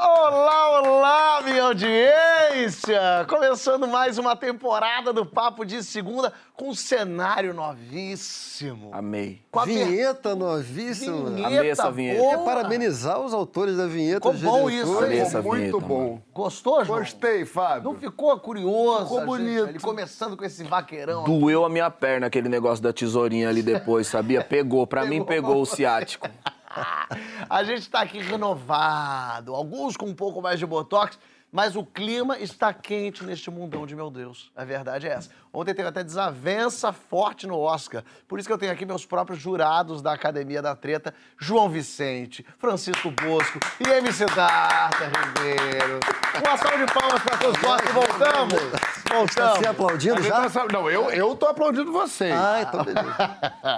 Olá, olá, minha audiência! Começando mais uma temporada do Papo de Segunda com um cenário novíssimo. Amei. Com a Vinheta novíssima. Vinheta Amei essa vinheta. boa. É parabenizar os autores da vinheta. Ficou bom isso, hein? Amei essa Muito vinheta, bom. mano. Gostou, João? Gostei, Fábio. Não ficou curioso? Ficou gente, bonito. Ele começando com esse vaqueirão. Doeu a minha perna aquele negócio da tesourinha ali depois, sabia? Pegou. Pra mim, pegou o ciático. A gente está aqui renovado, alguns com um pouco mais de botox, mas o clima está quente neste mundão de meu Deus. A verdade é essa. Ontem teve até desavença forte no Oscar. Por isso que eu tenho aqui meus próprios jurados da Academia da Treta, João Vicente, Francisco Bosco e MC Darta Ribeiro. Uma salva de palmas para todos nós que voltamos. Voltamos. se aplaudindo já? Não, eu, eu tô aplaudindo vocês. Ah, então beleza.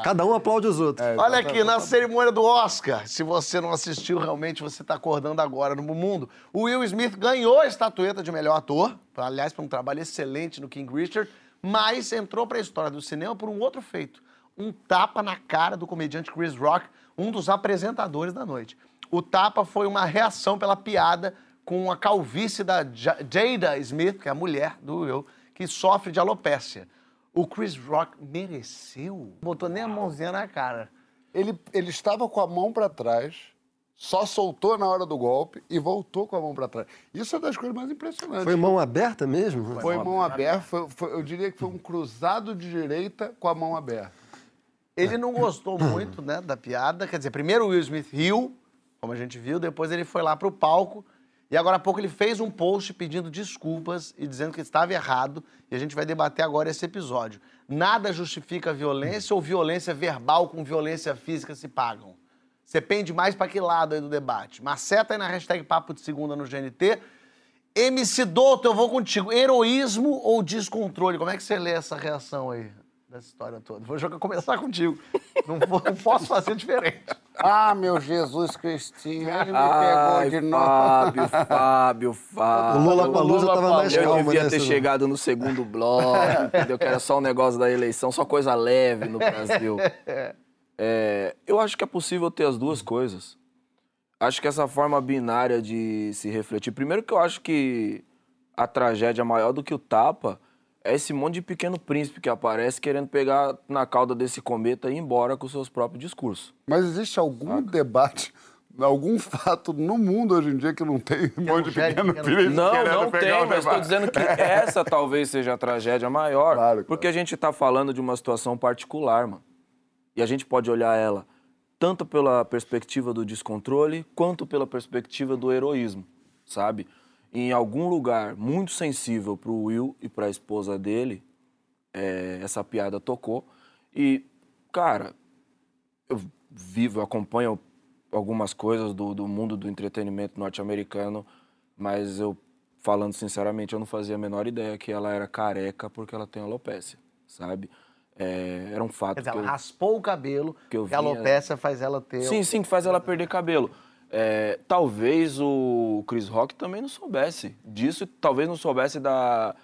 Cada um aplaude os outros. Olha aqui, na cerimônia do Oscar, se você não assistiu, realmente você está acordando agora no mundo. O Will Smith ganhou a estatueta de melhor ator, aliás, por um trabalho excelente no King Richard, mas entrou para a história do cinema por um outro feito. Um tapa na cara do comediante Chris Rock, um dos apresentadores da noite. O tapa foi uma reação pela piada com a calvície da Ja- Jada Smith, que é a mulher do Will, que sofre de alopécia. O Chris Rock mereceu? Botou nem a mãozinha na cara. Ele, ele estava com a mão pra trás, só soltou na hora do golpe e voltou com a mão pra trás. Isso é das coisas mais impressionantes. Foi mão aberta mesmo? Foi mão aberta, foi- foi- eu diria que foi um cruzado de direita com a mão aberta. Ele não gostou muito, né, da piada. Quer dizer, primeiro o Will Smith riu, como a gente viu, depois ele foi lá pro palco e agora há pouco ele fez um post pedindo desculpas e dizendo que estava errado e a gente vai debater agora esse episódio. Nada justifica violência ou violência verbal com violência física se pagam. Você pende mais para que lado aí do debate? Maceta aí na hashtag Papo de Segunda no GNT. MC Douto, eu vou contigo. Heroísmo ou descontrole? Como é que você lê essa reação aí dessa história toda? Vou jogar, começar contigo. Não, vou- não posso fazer diferente. Ah, meu Jesus Cristinho, ele me Ai, pegou de novo. Fábio, Fábio, O Fábio. Lula Palusa Lula tava mais Eu calmo, devia né? ter chegado no segundo bloco, entendeu? Que era só um negócio da eleição, só coisa leve no Brasil. É, eu acho que é possível ter as duas coisas. Acho que essa forma binária de se refletir. Primeiro que eu acho que a tragédia maior do que o tapa é esse monte de pequeno príncipe que aparece querendo pegar na cauda desse cometa e ir embora com seus próprios discursos. Mas existe algum debate, algum fato no mundo hoje em dia que não tem um monte de pequeno príncipe Não, não tem, o mas estou dizendo que essa talvez seja a tragédia maior. Claro, claro. Porque a gente está falando de uma situação particular, mano. E a gente pode olhar ela tanto pela perspectiva do descontrole, quanto pela perspectiva do heroísmo, sabe? Em algum lugar muito sensível para o Will e para a esposa dele, é, essa piada tocou. E, cara, eu vivo, eu acompanho algumas coisas do, do mundo do entretenimento norte-americano, mas eu, falando sinceramente, eu não fazia a menor ideia que ela era careca porque ela tem alopecia, sabe? É, era um fato Quer dizer, ela eu... raspou o cabelo, que eu que a alopecia faz ela ter... Sim, sim, que faz ela perder cabelo. É, talvez o Chris Rock também não soubesse disso, talvez não soubesse da,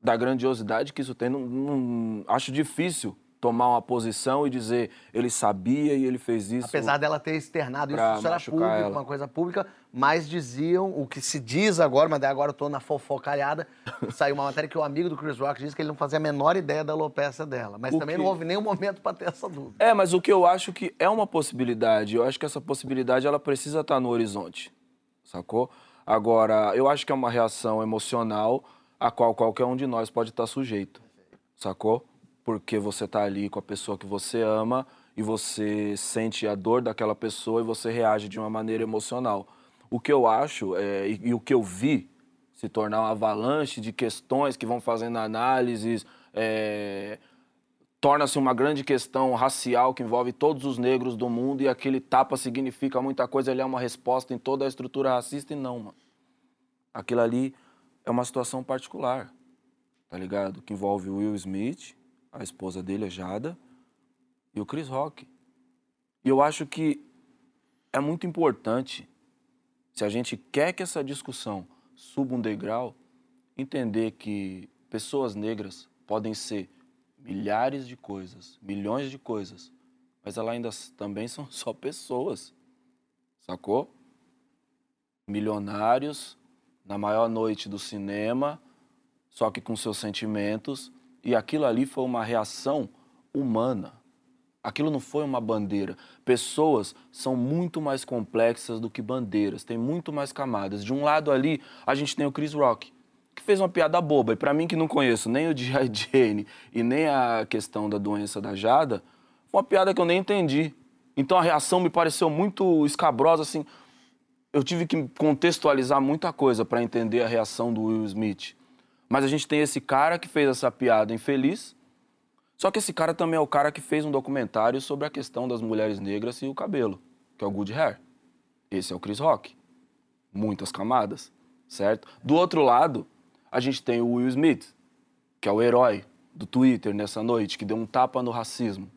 da grandiosidade que isso tem. Não, não- acho difícil tomar uma posição e dizer ele sabia e ele fez isso. Apesar dela ter externado isso, isso era público, ela. uma coisa pública, mas diziam, o que se diz agora, mas daí agora eu tô na fofocalhada, saiu uma matéria que o amigo do Chris Rock disse que ele não fazia a menor ideia da alopecia dela. Mas O também que- não houve nenhum momento pra ter essa dúvida. É, mas o que eu acho que é uma possibilidade, eu acho que essa possibilidade ela precisa estar no horizonte, sacou? Agora, eu acho que é uma reação emocional a qual qualquer um de nós pode estar sujeito, sacou? Porque você tá ali com a pessoa que você ama e você sente a dor daquela pessoa e você reage de uma maneira emocional. O que eu acho é, e, e o que eu vi se tornar uma avalanche de questões que vão fazendo análises, é, torna-se uma grande questão racial que envolve todos os negros do mundo e aquele tapa significa muita coisa, ele é uma resposta em toda a estrutura racista e não, mano. Aquilo ali é uma situação particular, tá ligado? Que envolve Will Smith, a esposa dele, a Jada, e o Chris Rock. E eu acho que é muito importante, se a gente quer que essa discussão suba um degrau, entender que pessoas negras podem ser milhares de coisas, milhões de coisas, mas elas ainda também são só pessoas, sacou? Milionários, na maior noite do cinema, só que com seus sentimentos, e aquilo ali foi uma reação humana. Aquilo não foi uma bandeira. Pessoas são muito mais complexas do que bandeiras, tem muito mais camadas. De um lado ali, a gente tem o Chris Rock, que fez uma piada boba. E pra mim que não conheço nem o G.I. Jane e nem a questão da doença da Jada, uma piada que eu nem entendi. Então a reação me pareceu muito escabrosa, assim. Eu tive que contextualizar muita coisa pra entender a reação do Will Smith. Mas a gente tem esse cara que fez essa piada infeliz, só que esse cara também é o cara que fez um documentário sobre a questão das mulheres negras e o cabelo, que é o Good Hair. Esse é o Chris Rock. Muitas camadas, certo? Do outro lado, a gente tem o Will Smith, que é o herói do Twitter nessa noite, que deu um tapa no racismo.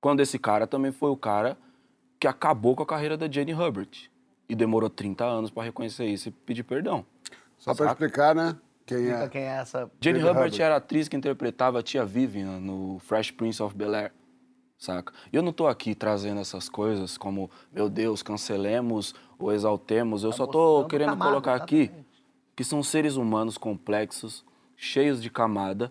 Quando esse cara também foi o cara que acabou com a carreira da Jane Hubbard. E demorou 30 anos para reconhecer isso e pedir perdão. Só Saca? explicar, né? Quem é. quem é essa. Jane Hubbard Hubbard. era a atriz que interpretava a tia Vivian no Fresh Prince of Bel-Air, saca? E eu não tô aqui trazendo essas coisas como, meu Deus, cancelemos ou exaltemos. Eu só tô querendo camada, colocar aqui exatamente. que são seres humanos complexos, cheios de camada,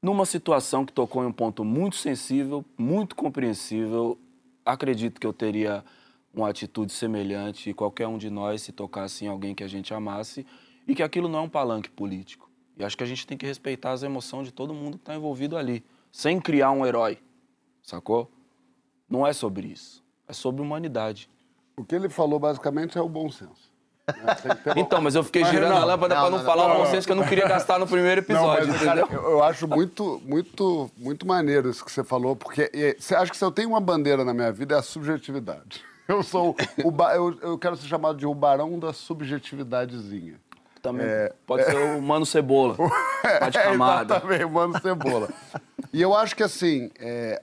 numa situação que tocou em um ponto muito sensível, muito compreensível. Acredito que eu teria uma atitude semelhante e qualquer um de nós se tocasse em alguém que a gente amasse e que aquilo não é um palanque político. E acho que a gente tem que respeitar as emoções de todo mundo que está envolvido ali, sem criar um herói, sacou? Não é sobre isso, é sobre humanidade. O que ele falou basicamente é o bom senso. Então, mas eu fiquei Mas, girando não, a lâmpada para não, não, falar não, o bom senso que eu não queria gastar no primeiro Não, episódio, mas, cara, entendeu? eu, eu acho muito, muito, muito maneiro isso que você falou, porque você acha que se eu tenho uma bandeira na minha vida é a subjetividade. Eu sou o eu, eu quero ser chamado de o barão da subjetividadezinha. Também pode ser o Mano Cebola, tá de camada. É, exatamente, mano cebola. e eu acho que assim, é,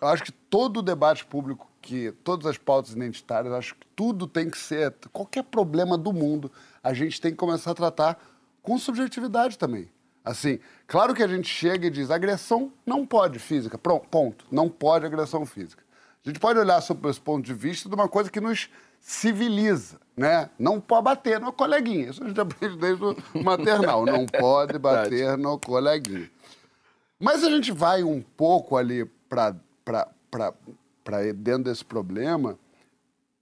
eu acho que todo o debate público, que todas as pautas identitárias, acho que tudo tem que ser, qualquer problema do mundo, a gente tem que começar a tratar com subjetividade também. Assim, claro que a gente chega e diz, agressão não pode física, pronto, ponto, não pode agressão física. A gente pode olhar sob esse ponto de vista de uma coisa que nos civiliza, né? Não pode bater no coleguinha. Isso a gente aprende desde o maternal. Não pode bater no coleguinha. Mas a gente vai um pouco ali para dentro desse problema,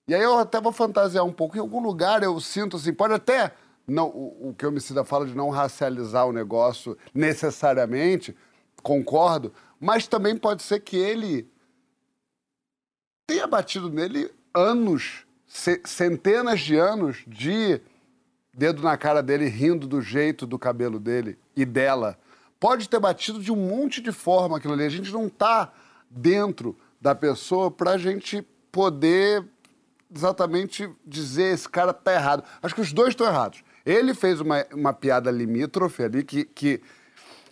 e aí eu até vou fantasiar um pouco. Em algum lugar eu sinto assim, pode até. Não, o, o que o homicida fala de não racializar o negócio necessariamente, concordo, mas também pode ser que ele tenha batido nele anos, centenas de anos de dedo na cara dele rindo do jeito do cabelo dele e dela. Pode ter batido de um monte de forma aquilo ali. A gente não tá dentro da pessoa pra gente poder exatamente dizer esse cara tá errado. Acho que os dois estão errados. Ele fez uma, uma piada limítrofe ali que, que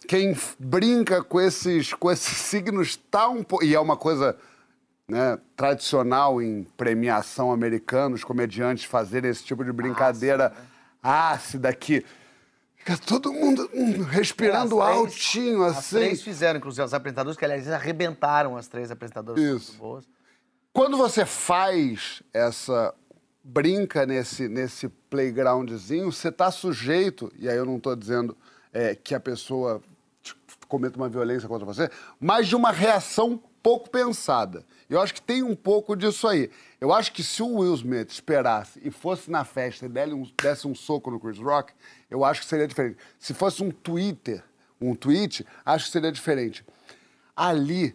quem brinca com esses, com esses signos tá um pouco... E é uma coisa né, tradicional em premiação americana, os comediantes fazerem esse tipo de brincadeira ácida que fica todo mundo hum, respirando As três- altinho, As assim. três fizeram, inclusive, as apresentadoras, que aliás arrebentaram as três apresentadoras. Isso. muito boas. Quando você faz essa brinca nesse, nesse playgroundzinho, você está sujeito, e aí eu não estou dizendo é, que a pessoa t- cometa uma violência contra você, mas de uma reação pouco pensada. Eu acho que tem um pouco disso aí. Eu acho que se o Will Smith esperasse e fosse na festa e desse um, soco no Chris Rock, eu acho que seria diferente. Se fosse um Twitter, um tweet, acho que seria diferente. Ali,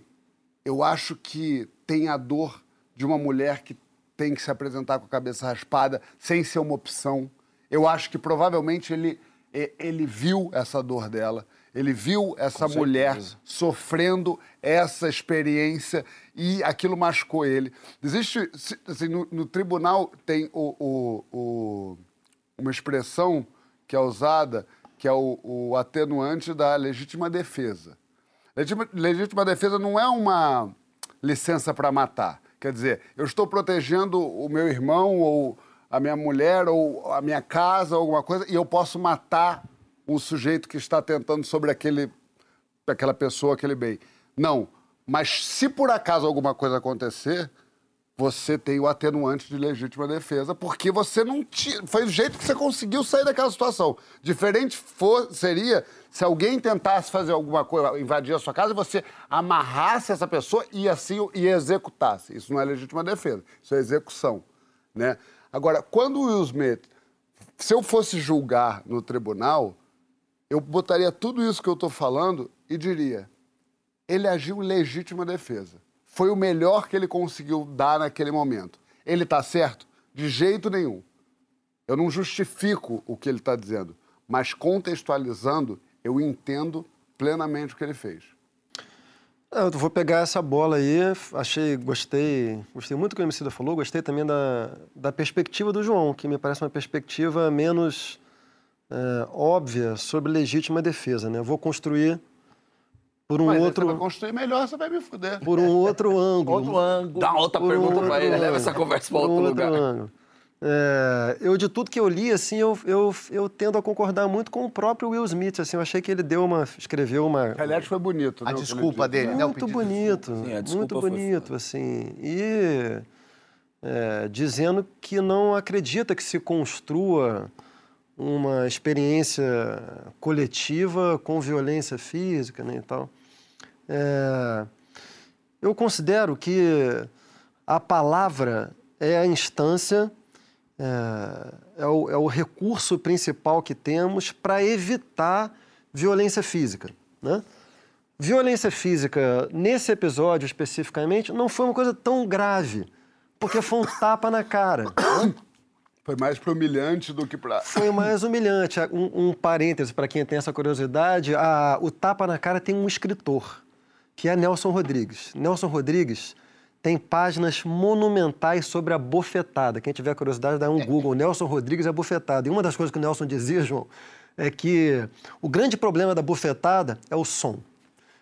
eu acho que tem a dor de uma mulher que tem que se apresentar com a cabeça raspada sem ser uma opção. Eu acho que provavelmente ele, ele viu essa dor dela, ele viu essa Com mulher certeza. sofrendo essa experiência e aquilo machucou ele. Existe, assim, no, no tribunal tem o- o- o- uma expressão que é usada, que é o, o atenuante da legítima defesa. Legítima, legítima defesa não é uma licença para matar. Quer dizer, eu estou protegendo o meu irmão ou a minha mulher ou a minha casa ou alguma coisa e eu posso matar um sujeito que está tentando sobre aquele, aquela pessoa, aquele bem. Não. Mas se por acaso alguma coisa acontecer, você tem o atenuante de legítima defesa, porque você não tinha. Foi o jeito que você conseguiu sair daquela situação. Diferente for, seria se alguém tentasse fazer alguma coisa, invadir a sua casa, você amarrasse essa pessoa e assim e executasse. Isso não é legítima defesa, isso é execução. Né? Agora, quando o Will Smith, se eu fosse julgar no tribunal, eu botaria tudo isso que eu estou falando e diria: ele agiu em legítima defesa foi o melhor que ele conseguiu dar naquele momento. Ele está certo? De jeito nenhum. Eu não justifico o que ele está dizendo, mas contextualizando, eu entendo plenamente o que ele fez. É, eu vou pegar essa bola aí, achei, gostei, gostei muito do que o Emicida falou, gostei também da, da perspectiva do João, que me parece uma perspectiva menos é, óbvia sobre legítima defesa, né? Eu vou construir por um Mas outro. Você vai construir melhor, você vai me fuder. Por um outro ângulo. Outro ângulo. Dá outra Por um pergunta outro pra ele, leva essa conversa pra Por outro um lugar. ângulo. É, eu, de tudo que eu li, assim, eu, eu, eu tendo a concordar muito com o próprio Will Smith. Assim, eu achei que ele deu uma. escreveu uma. Aliás, foi bonito. A né, que ele desculpa dele, né? Muito bonito, Sim, a desculpa muito foi bonito, foda. assim. E é, dizendo que não acredita que se construa uma experiência coletiva com violência física né, e tal. É, eu considero que a palavra é a instância, é, é o, é o recurso principal que temos para evitar violência física. Né? Violência física, nesse episódio especificamente, não foi uma coisa tão grave, porque foi um tapa na cara. né? Foi mais para humilhante do que para. Foi mais humilhante. Um, um parêntese para quem tem essa curiosidade: a- o tapa na cara tem um escritor, que é Nelson Rodrigues. Nelson Rodrigues tem páginas monumentais sobre a bofetada. Quem tiver curiosidade, dá um Google. Nelson Rodrigues é bofetada. E uma das coisas que o Nelson dizia, João, é que o grande problema da bofetada é o som.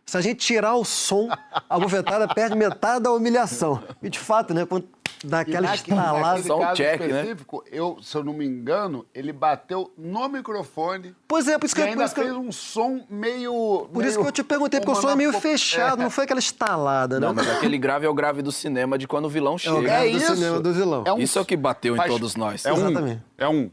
Se a gente tirar o som, a bofetada perde metade da humilhação. E de fato, né? Quando dá aquela estalada. Só um caso check, né? específico, eu, se eu não me engano, ele bateu no microfone Pois é, por isso que, por ainda eu- fez um som meio... Por isso que eu te perguntei, porque o som é meio fechado, não foi aquela estalada, né? Não, mas aquele grave é o grave do cinema de quando o vilão É o chega. grave É do isso. cinema do vilão. É um- Isso é o que bateu em todos nós. É um. Exatamente. É um.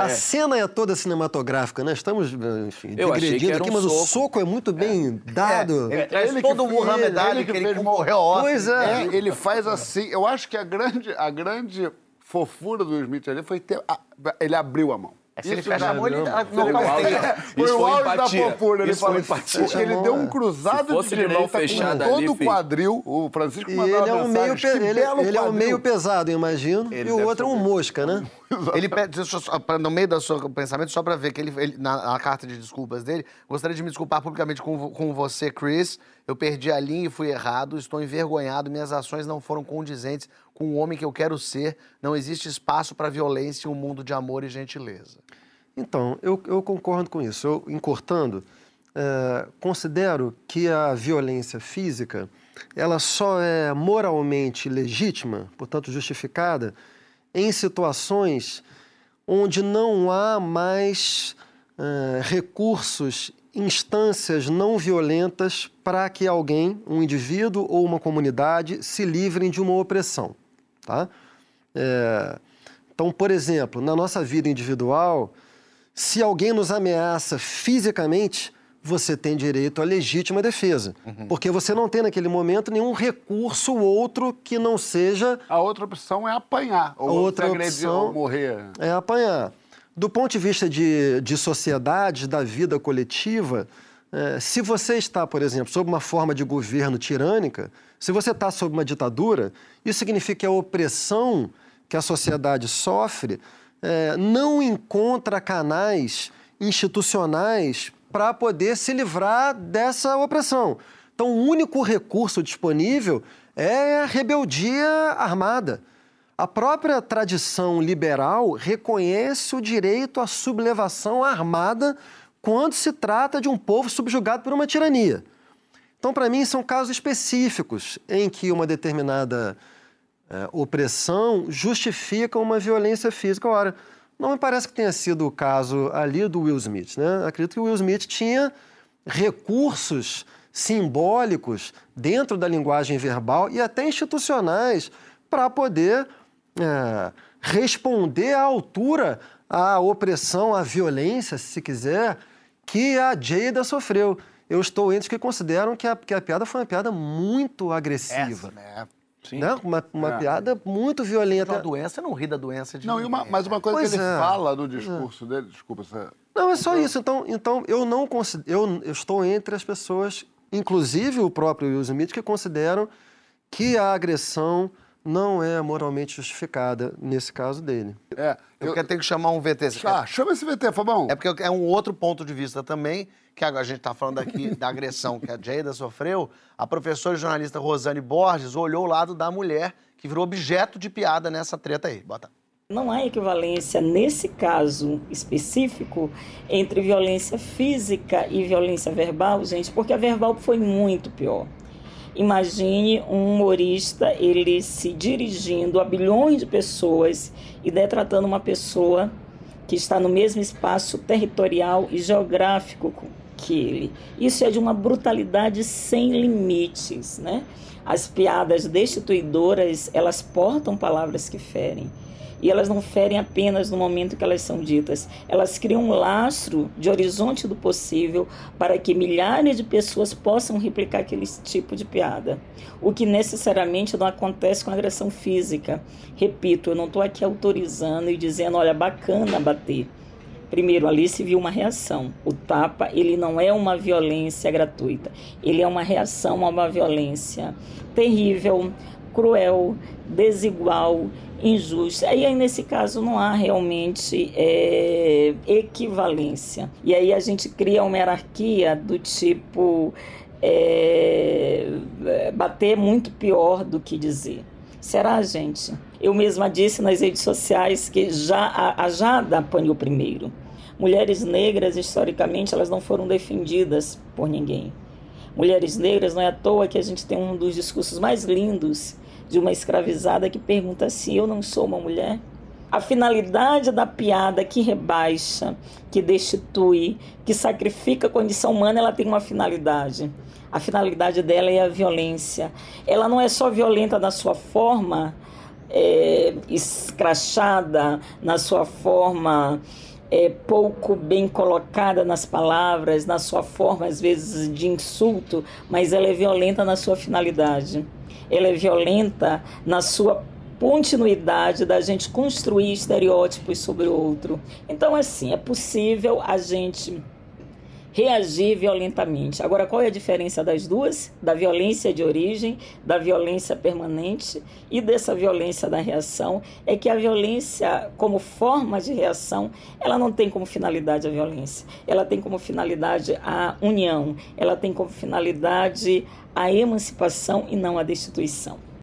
A cena é toda cinematográfica, né? Estamos, enfim, Eu que degredindo aqui, um mas o soco. soco é muito bem dado. Ele É ele todo que o Muhammad Ali que que ele fez concorreu ao Oscar. Pois é. É, ele faz assim. Eu acho que a grande, a grande fofura do Smith ali foi ter. a- ele abriu a mão. É, se ele Isso fecha já- a mão, ele não. dá- Foi o auge- nocauteia. Foi Isso o auge da fofura. Ele Isso foi fala, empatia. Ele deu um cruzado de direita fechada com todo ali, o quadril. O Francisco E ele é um meio, pe- "Que ele, belo ele é um quadril." meio pesado, eu imagino. Ele e o outro é um mosca, né? Ele pede, no meio do seu pensamento, só pra ver que ele, ele- na, na carta de desculpas dele, gostaria de me desculpar publicamente com, com você, Chris. Eu perdi a linha e fui errado, estou envergonhado, minhas ações não foram condizentes com o homem que eu quero ser. Não existe espaço para violência em um mundo de amor e gentileza. Então, eu, eu concordo com isso. Eu, encurtando, eh, considero que a violência física ela só é moralmente legítima, portanto justificada, em situações onde não há mais eh, recursos, instâncias não violentas para que alguém, um indivíduo ou uma comunidade, se livrem de uma opressão. Tá? É, então, por exemplo, na nossa vida individual, se alguém nos ameaça fisicamente, você tem direito à legítima defesa. Porque você não tem naquele momento nenhum recurso outro que não seja A outra opção é apanhar. Ou Outra se agredir, opção- ou morrer. é apanhar. Do ponto de vista de, de sociedade, da vida coletiva, eh, se você está, por exemplo, sob uma forma de governo tirânica, se você está sob uma ditadura, isso significa que a opressão que a sociedade sofre eh, não encontra canais institucionais para poder se livrar dessa opressão. Então, o único recurso disponível é a rebeldia armada. A própria tradição liberal reconhece o direito à sublevação armada quando se trata de um povo subjugado por uma tirania. Então, para mim, são casos específicos em que uma determinada é, opressão justifica uma violência física. Ora, não me parece que tenha sido o caso ali do Will Smith. Né? Acredito que o Will Smith tinha recursos simbólicos dentro da linguagem verbal e até institucionais para poder é, responder à altura à opressão, à violência, se quiser, que a Jada sofreu. Eu estou entre os que consideram que a, que a piada foi uma piada muito agressiva. É, Sim. Né? Uma, uma É. piada muito violenta. Uma doença não ri da doença de Não, e uma, mas uma coisa Pois que ele é. fala no discurso dele, desculpa, você... Não, é só isso. Então, então eu não considero, eu, eu estou entre as pessoas, inclusive o próprio Will Smith, que consideram que a agressão não é moralmente justificada nesse caso dele. É, Eu, eu, quero ter que chamar um VT. Ah, chama esse VT, Fabão. É porque é um outro ponto de vista também, que a gente está falando aqui da agressão que a Jada sofreu. A professora e jornalista Rosane Borges olhou o lado da mulher que virou objeto de piada nessa treta aí. Bota. Não há equivalência, nesse caso específico, entre violência física e violência verbal, gente, porque a verbal foi muito pior. Imagine um humorista, ele se dirigindo a bilhões de pessoas e detratando uma pessoa que está no mesmo espaço territorial e geográfico que ele. Isso é de uma brutalidade sem limites, né? As piadas destituidoras, elas portam palavras que ferem. E elas não ferem apenas no momento que elas são ditas. Elas criam um lastro de horizonte do possível para que milhares de pessoas possam replicar aquele tipo de piada. O que necessariamente não acontece com agressão física. Repito, eu não estou aqui autorizando e dizendo, olha, bacana bater. Primeiro, ali se viu uma reação. O tapa, ele não é uma violência gratuita. Ele é uma reação a uma violência terrível, cruel, desigual, injusta. E aí, nesse caso, não há realmente é, equivalência. E aí a gente cria uma hierarquia do tipo é, bater muito pior do que dizer. Será, gente? Eu mesma disse nas redes sociais que já a, a Jada apanhou primeiro. Mulheres negras, historicamente, elas não foram defendidas por ninguém. Mulheres negras, não é à toa que a gente tem um dos discursos mais lindos de uma escravizada que pergunta assim: Eu não sou uma mulher? A finalidade da piada que rebaixa, que destitui, que sacrifica a condição humana, ela tem uma finalidade. A finalidade dela é a violência. Ela não é só violenta na sua forma é, escrachada, na sua forma é, pouco bem colocada nas palavras, na sua forma, às vezes, de insulto, mas ela é violenta na sua finalidade. Ela é violenta na sua continuidade da gente construir estereótipos sobre o outro. Então, assim, é possível a gente reagir violentamente. Agora, qual é a diferença das duas? Da violência de origem, da violência permanente e dessa violência da reação? É que a violência, como forma de reação, ela não tem como finalidade a violência. Ela tem como finalidade a união. Ela tem como finalidade a emancipação e não a destituição.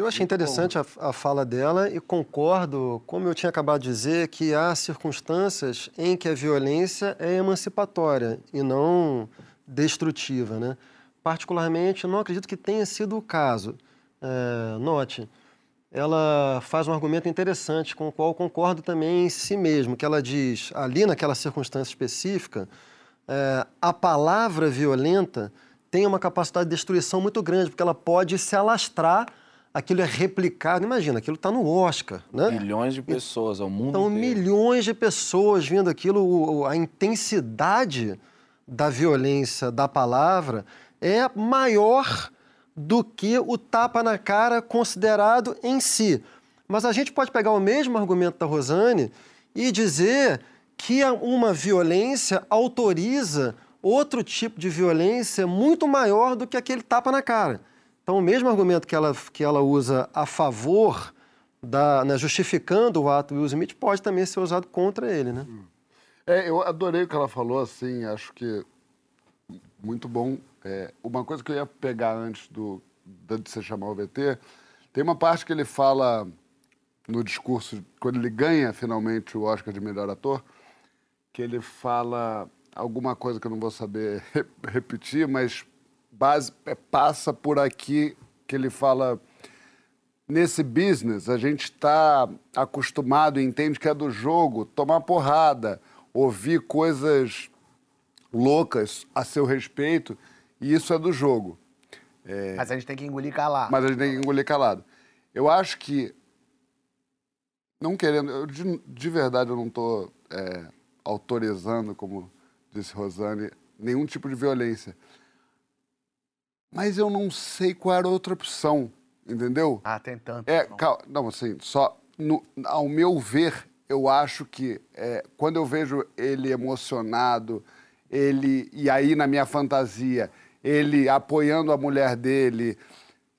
Eu achei interessante a, a, fala dela e concordo, como eu tinha acabado de dizer, que há circunstâncias em que a violência é emancipatória e não destrutiva. Né? Particularmente, não acredito que tenha sido o caso. É, note, ela faz um argumento interessante com o qual concordo também em si mesmo, que ela diz, ali naquela circunstância específica, é, a palavra violenta tem uma capacidade de destruição muito grande, porque ela pode se alastrar aquilo é replicado. Imagina, aquilo está no Oscar, né? Milhões de pessoas ao mundo Então, inteiro. milhões de pessoas vendo aquilo, a intensidade da violência da palavra é maior do que o tapa na cara considerado em si. Mas a gente pode pegar o mesmo argumento da Rosane e dizer que uma violência autoriza outro tipo de violência muito maior do que aquele tapa na cara. Então, o mesmo argumento que ela, que ela usa a favor, da, né, justificando o ato Will Smith, pode também ser usado contra ele, né? É, eu adorei o que ela falou, assim, acho que muito bom. É, uma coisa que eu ia pegar antes do, de você chamar o VT, tem uma parte que ele fala no discurso, quando ele ganha finalmente o Oscar de melhor ator, que ele fala alguma coisa que eu não vou saber re- repetir, mas base, é, passa por aqui que ele fala. Nesse business, a gente está acostumado entende que é do jogo tomar porrada, ouvir coisas loucas a seu respeito, e isso é do jogo. Mas a gente tem que engolir calar. Mas a gente tem que engolir calado. Eu acho que. Não querendo. eu, de, de verdade, eu não estou autorizando, como disse Rosane, nenhum tipo de violência. Mas eu não sei qual era a outra opção, entendeu? Ah, tem tanto. É, não. não, assim, só. no- ao meu ver, eu acho que é, quando eu vejo ele emocionado, ele. E aí, na minha fantasia, ele apoiando a mulher dele,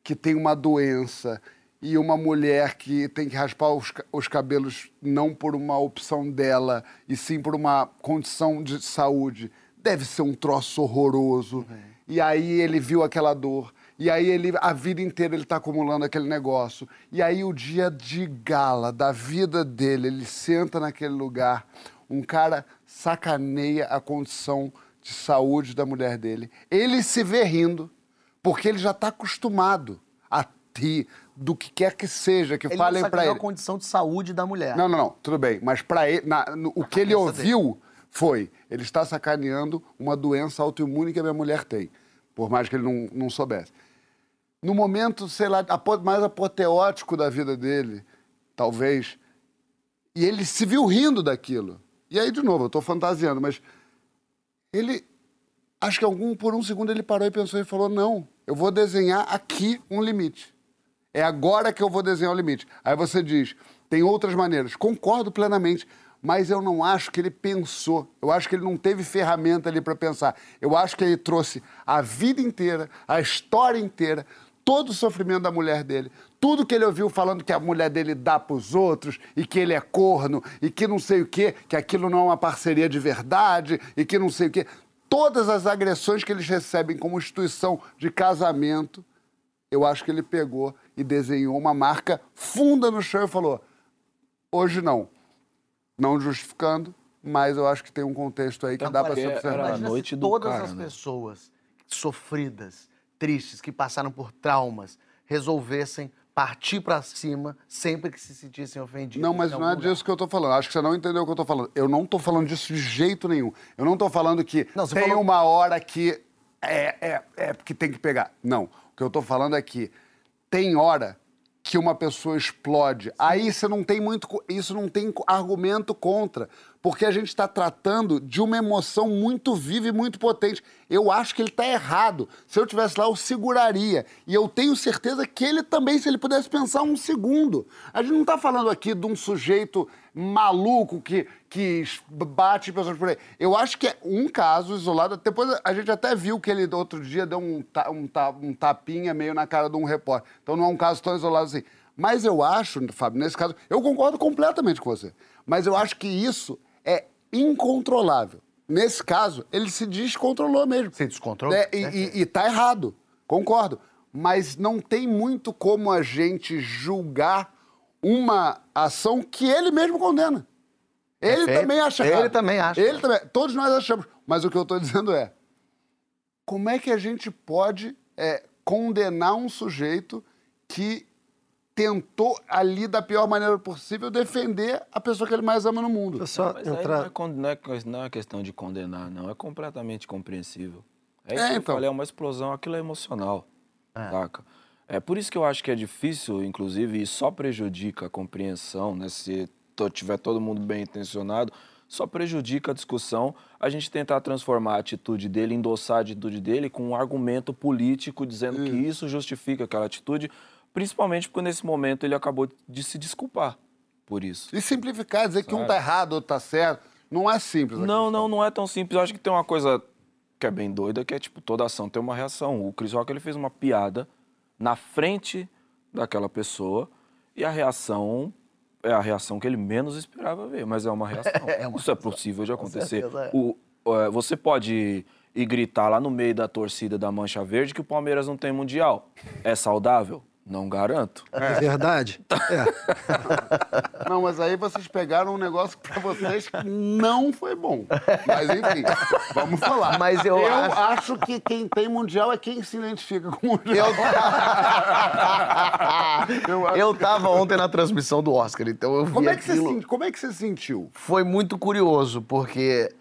que tem uma doença, e uma mulher que tem que raspar os, os cabelos não por uma opção dela, e sim por uma condição de saúde. Deve ser um troço horroroso. E aí ele viu aquela dor. E aí ele, a vida inteira ele está acumulando aquele negócio. E aí o dia de gala da vida dele, ele senta naquele lugar, um cara sacaneia a condição de saúde da mulher dele. Ele se vê rindo, porque ele já está acostumado a rir do que quer que seja, que Ele falem para ele. a condição de saúde da mulher. Não, não, não, tudo bem. Mas para ele, na- no- o que ele cabeça ouviu foi: ele está sacaneando uma doença autoimune que a minha mulher tem, por mais que ele não, não soubesse. No momento, sei lá, mais apoteótico da vida dele, talvez, e ele se viu rindo daquilo. E aí, de novo, eu estou fantasiando, mas ele, acho que algum, por um segundo ele parou e pensou e falou: não, eu vou desenhar aqui um limite. É agora que eu vou desenhar o limite. Aí você diz, tem outras maneiras. Concordo plenamente, mas eu não acho que ele pensou. Eu acho que ele não teve ferramenta ali para pensar. Eu acho que ele trouxe a vida inteira, a história inteira, todo o sofrimento da mulher dele, tudo que ele ouviu falando que a mulher dele dá para os outros e que ele é corno e que não sei o quê, que aquilo não é uma parceria de verdade e que não sei o quê. Todas as agressões que eles recebem como instituição de casamento, eu acho que ele pegou e desenhou uma marca funda no chão e falou: hoje não. Não justificando, mas eu acho que tem um contexto aí que Então, dá para ser era observado. a Imagina noite se do todas cara, as né? pessoas sofridas, tristes, que passaram por traumas, resolvessem partir pra cima sempre que se sentissem ofendidos. Não, mas não é lugar. disso que eu tô falando. Acho que você não entendeu o que eu tô falando. Eu não tô falando disso de jeito nenhum. Eu não tô falando que Não, tem falou- uma hora que é, é, é que tem que pegar. Não. O que eu tô falando é que tem hora que uma pessoa explode. Aí você não tem muito. Isso não tem argumento contra. Porque a gente está tratando de uma emoção muito viva e muito potente. Eu acho que ele está errado. Se eu tivesse lá, eu seguraria. E eu tenho certeza que ele também, se ele pudesse pensar um segundo. A gente não está falando aqui de um sujeito maluco que, que bate pessoas por aí. Eu acho que é um caso isolado. Depois a gente até viu que ele outro dia deu um, ta- um, ta- um tapinha meio na cara de um repórter. Então não é um caso tão isolado assim. Mas eu acho, Fábio, nesse caso, eu concordo completamente com você. Mas eu acho que isso é incontrolável. Nesse caso, ele se descontrolou mesmo. Se descontrolou? É, e, e, e tá errado, concordo. Mas não tem muito como a gente julgar uma ação que ele mesmo condena. Ele Perfeito. também acha Ele também acha. Ele também. Todos nós achamos. Mas o que eu estou dizendo é: como é que a gente pode é, condenar um sujeito que tentou ali da pior maneira possível defender a pessoa que ele mais ama no mundo? Eu Mas não é, entrar. não, é, que- não é questão de condenar, não. É completamente compreensível. É É, isso que eu então. falei, é uma explosão, aquilo é emocional. Saca? É por isso que eu acho que é difícil, inclusive, e só prejudica a compreensão, né? Se tiver todo mundo bem intencionado, só prejudica a discussão a gente tentar transformar a atitude dele, endossar a atitude dele com um argumento político dizendo que isso justifica aquela atitude, principalmente porque nesse momento ele acabou de se desculpar por isso. E simplificar, dizer que um tá errado, outro tá certo, não é simples. Não, questão. não, não é tão simples. Eu acho que tem uma coisa que é bem doida, que é tipo, toda ação tem uma reação. O Chris Rock ele fez uma piada na frente daquela pessoa e a reação é a reação que ele menos esperava ver, mas é uma reação. É uma Isso é possível de acontecer. certeza é. O, é, você pode ir gritar lá no meio da torcida da Mancha Verde que o Palmeiras não tem mundial. É saudável? Não garanto. É verdade? É. Não, mas aí vocês pegaram um negócio que pra vocês não foi bom. Mas enfim, vamos falar. Mas eu acho- acho que quem tem mundial é quem se identifica com o mundial. Eu acho- Eu tava ontem na transmissão do Oscar, então eu vi Como é, que você, aquilo. senti- como é que você sentiu? Foi muito curioso, porque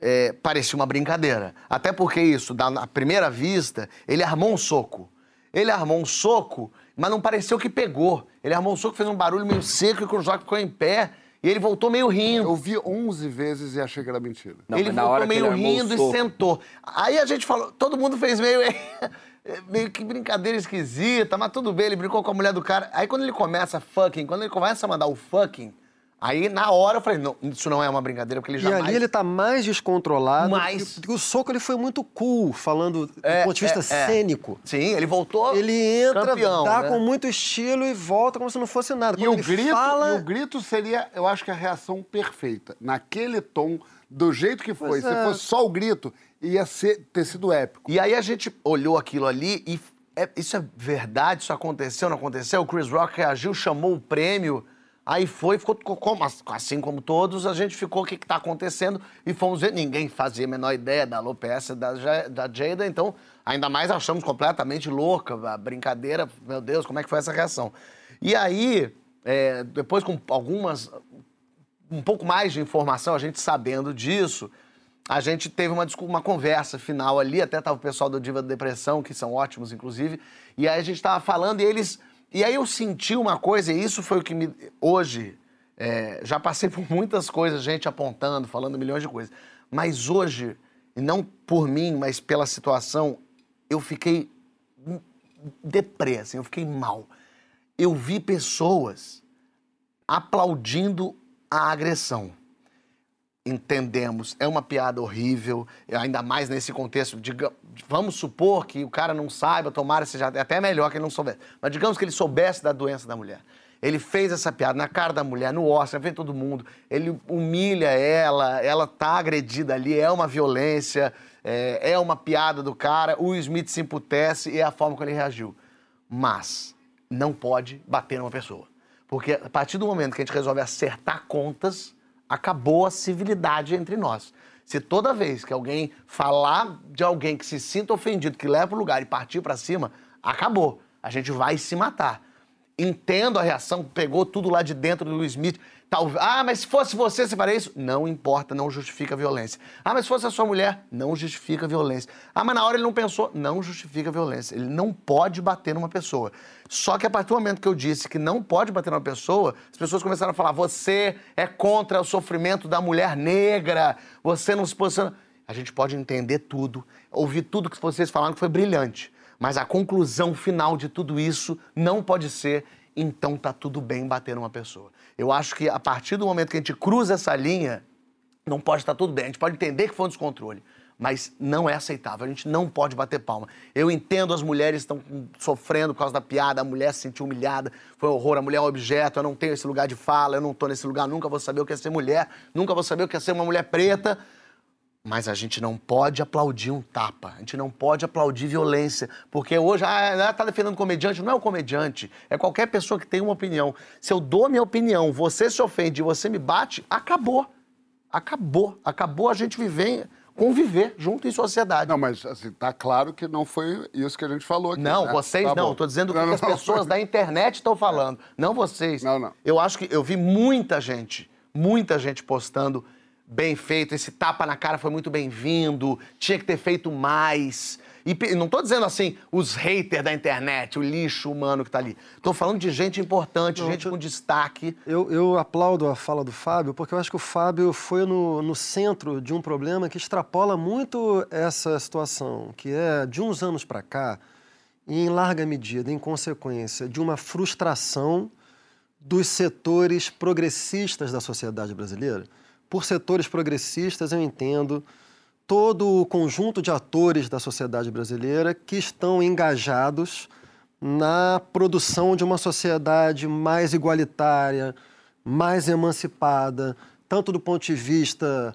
é, parecia uma brincadeira. Até porque isso, da, na primeira vista, ele armou um soco. Ele armou um soco, mas não pareceu que pegou. Ele armou um soco, fez um barulho meio seco e o Kruzak ficou em pé. E ele voltou meio rindo. Eu vi 11 vezes e achei que era mentira. Não, ele voltou meio rindo e sentou. Aí a gente falou, todo mundo fez meio. meio que brincadeira esquisita, mas tudo bem, ele brincou com a mulher do cara. Aí quando ele começa fucking, quando ele começa a mandar o fucking, aí na hora eu falei, não, isso não é uma brincadeira, porque ele E jamais. ali ele tá mais descontrolado. Mais. porque O soco ele foi muito cool, falando do É, ponto de vista é, é. cênico. Sim, ele voltou. Ele entra, campeão, dá né? com muito estilo e volta como se não fosse nada. E Quando o, ele grito, fala... e o grito seria, eu acho que a reação perfeita. Naquele tom, do jeito que foi. Pois Se é. fosse só o grito, ia ser, ter sido épico. E aí a gente olhou aquilo ali e é- isso é verdade, isso aconteceu, não aconteceu? O Chris Rock reagiu, chamou o prêmio, aí foi, ficou co- como, assim como todos, a gente ficou, o que está acontecendo? E fomos ver, ninguém fazia a menor ideia da alopecia da, da Jada, então ainda mais achamos completamente louca, a brincadeira, meu Deus, como é que foi essa reação? E aí, é, depois com algumas um pouco mais de informação, a gente sabendo disso, a gente teve uma, uma conversa final ali, até tava o pessoal do Diva da Depressão, que são ótimos, inclusive, e aí a gente tava falando e eles... E aí eu senti uma coisa, e isso foi o que me... Hoje, é, já passei por muitas coisas, gente apontando, falando milhões de coisas, mas hoje, e não por mim, mas pela situação, eu fiquei deprê, assim, eu fiquei mal. Eu vi pessoas aplaudindo a agressão. Entendemos, é uma piada horrível, ainda mais nesse contexto. diga- vamos supor que o cara não saiba, tomara seja até melhor que ele não soubesse. Mas digamos que ele soubesse da doença da mulher. Ele fez essa piada na cara da mulher, no Oscar, vê todo mundo. Ele humilha ela, ela tá agredida ali, é uma violência, é, é uma piada do cara. O Smith se emputece e é a forma como ele reagiu. Mas não pode bater numa pessoa. Porque a partir do momento que a gente resolve acertar contas, acabou a civilidade entre nós. Se toda vez que alguém falar de alguém que se sinta ofendido, que leva o lugar e partir pra cima, acabou. A gente vai se matar. Entendo a reação, pegou tudo lá de dentro do Will Smith. Tal, ah, mas se fosse você, você faria isso? Não importa, não justifica a violência. Ah, mas se fosse a sua mulher, não justifica a violência. Ah, mas na hora ele não pensou, não justifica a violência. Ele não pode bater numa pessoa. Só que a partir do momento que eu disse que não pode bater numa pessoa, as pessoas começaram a falar: você é contra o sofrimento da mulher negra, você não se posiciona. A gente pode entender tudo, ouvir tudo que vocês falaram que foi brilhante. Mas a conclusão final de tudo isso não pode ser, então tá tudo bem bater numa pessoa. Eu acho que a partir do momento que a gente cruza essa linha, não pode estar tudo bem. A gente pode entender que foi um descontrole, mas não é aceitável. A gente não pode bater palma. Eu entendo as mulheres estão sofrendo por causa da piada, a mulher se sentiu humilhada, foi um horror, a mulher é um objeto, eu não tenho esse lugar de fala, eu não tô nesse lugar, nunca vou saber o que é ser mulher, nunca vou saber o que é ser uma mulher preta. Mas a gente não pode aplaudir um tapa, a gente não pode aplaudir violência, porque hoje, ah, ela tá defendendo comediante, não é o comediante, é qualquer pessoa que tem uma opinião. Se eu dou minha opinião, você se ofende e você me bate, acabou. Acabou. Acabou a gente viver, conviver junto em sociedade. Não, mas assim, tá claro que não foi isso que a gente falou aqui. Não, né? vocês Tá não. bom. Tô dizendo o que Não, as não, pessoas da internet estão falando. Não vocês. Não, não. Eu acho que eu vi muita gente, muita gente postando bem feito. Esse tapa na cara foi muito bem-vindo. Tinha que ter feito mais. E não tô dizendo assim, os haters da internet, o lixo humano que tá ali. Tô falando de gente importante, gente com destaque. Eu, eu aplaudo a fala do Fábio, porque eu acho que o Fábio foi no, no centro de um problema que extrapola muito essa situação, que é de uns anos para cá, e em larga medida, em consequência de uma frustração dos setores progressistas da sociedade brasileira. Por setores progressistas, eu entendo todo o conjunto de atores da sociedade brasileira que estão engajados na produção de uma sociedade mais igualitária, mais emancipada, tanto do ponto de vista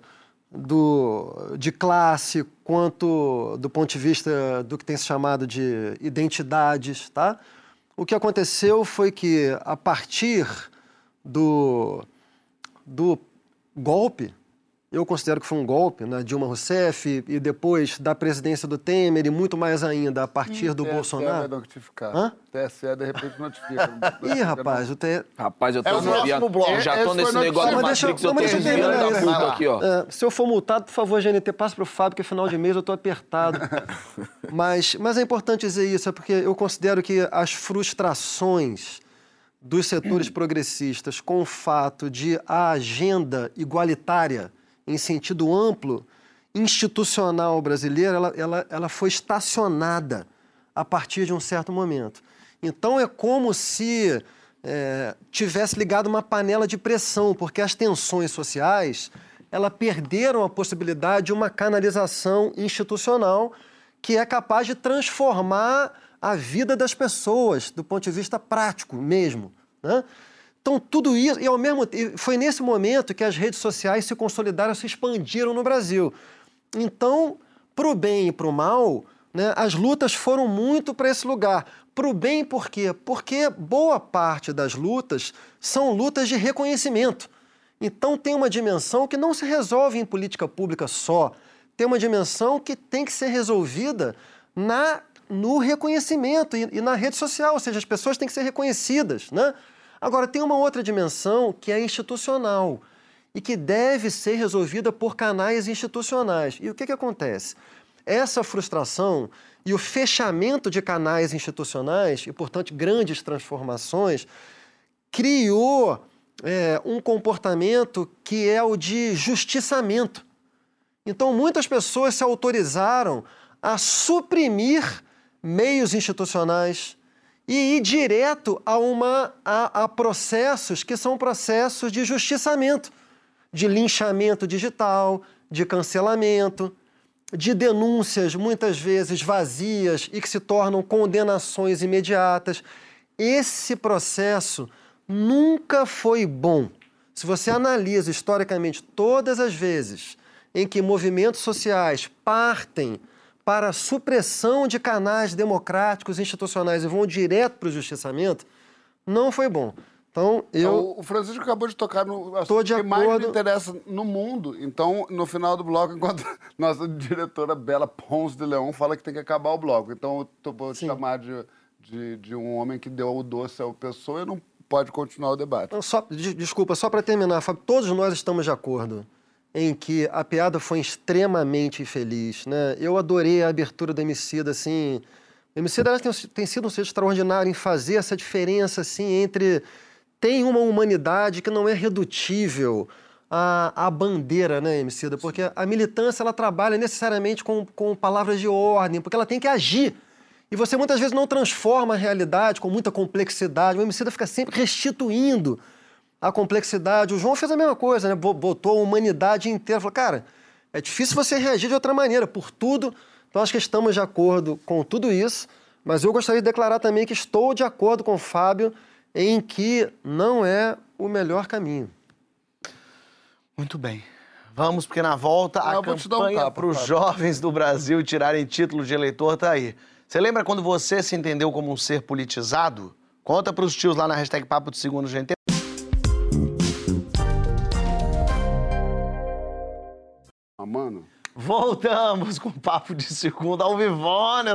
do, de classe, quanto do ponto de vista do que tem se chamado de identidades, tá? o que aconteceu foi que, a partir do, do golpe, eu considero que foi um golpe na Dilma Rousseff e depois da presidência do Temer e muito mais ainda a partir do TSE Bolsonaro. vai notificar. Hã? TSE, de repente, notifica. Ih, rapaz, o T... Rapaz, eu tô É o próximo bloco. Eu já Esse tô nesse no- negócio Não, de mas deixa eu- Matrix, eu não, tô eu desviando terminar da puta aqui, ó. É, se eu for multado, por favor, GNT, passe para o Fábio, que final de mês eu estou apertado. mas, mas é importante dizer isso, é porque eu considero que as frustrações dos setores progressistas com o fato de a agenda igualitária, em sentido amplo, institucional brasileira, ela, ela, ela foi estacionada a partir de um certo momento. Então é como se é, tivesse ligado uma panela de pressão, porque as tensões sociais ela perderam a possibilidade de uma canalização institucional que é capaz de transformar a vida das pessoas do ponto de vista prático mesmo. Né? Então, tudo isso, e ao mesmo foi nesse momento que as redes sociais se consolidaram, se expandiram no Brasil. Então, para o bem e para o mal, né, as lutas foram muito para esse lugar. Para o bem, por quê? Porque boa parte das lutas são lutas de reconhecimento. Então, tem uma dimensão que não se resolve em política pública só. Tem uma dimensão que tem que ser resolvida na, no reconhecimento e, e na rede social, ou seja, as pessoas têm que ser reconhecidas. Né? Agora, tem uma outra dimensão que é institucional e que deve ser resolvida por canais institucionais. E o que, que acontece? Essa frustração e o fechamento de canais institucionais, e, portanto, grandes transformações, criou é, um comportamento que é o de justiçamento. Então, muitas pessoas se autorizaram a suprimir meios institucionais e ir direto a, uma, a, a processos que são processos de justiçamento, de linchamento digital, de cancelamento, de denúncias muitas vezes vazias e que se tornam condenações imediatas. Esse processo nunca foi bom. Se você analisa historicamente todas as vezes em que movimentos sociais partem para a supressão de canais democráticos institucionais e vão direto para o justiçamento, não foi bom. Então, eu. O Francisco acabou de tocar no assunto de que mais me acordo. interessa no mundo. Então, no final do bloco, enquanto nossa diretora Bela Pons de Leão fala que tem que acabar o bloco. Então, eu vou te Sim. chamar de, de, de um homem que deu o doce ao pessoa e não pode continuar o debate. Não, só, de- desculpa, só para terminar, Fábio, todos nós estamos de acordo em que a piada foi extremamente infeliz, né? Eu adorei a abertura do Emicida, assim... O Emicida tem, tem sido um ser extraordinário em fazer essa diferença, assim, entre... Tem uma humanidade que não é redutível à, à bandeira, né, Emicida? Porque a militância, ela trabalha necessariamente com, com palavras de ordem, porque ela tem que agir. E você muitas vezes não transforma a realidade com muita complexidade. O Emicida fica sempre restituindo a complexidade. O João fez a mesma coisa, né? Bo- Botou a humanidade inteira. Falou, cara, é difícil você reagir de outra maneira, por tudo. Então, acho que estamos de acordo com tudo isso. Mas eu gostaria de declarar também que estou de acordo com o Fábio em que não é o melhor caminho. Muito bem. Vamos, porque na volta a um campanha tapa, para os jovens do Brasil tirarem título de eleitor tá aí. Você lembra quando você se entendeu como um ser politizado? Conta para os tios lá na hashtag Papo de Segundo GNT. Mano, Voltamos com Papo de Segundo ao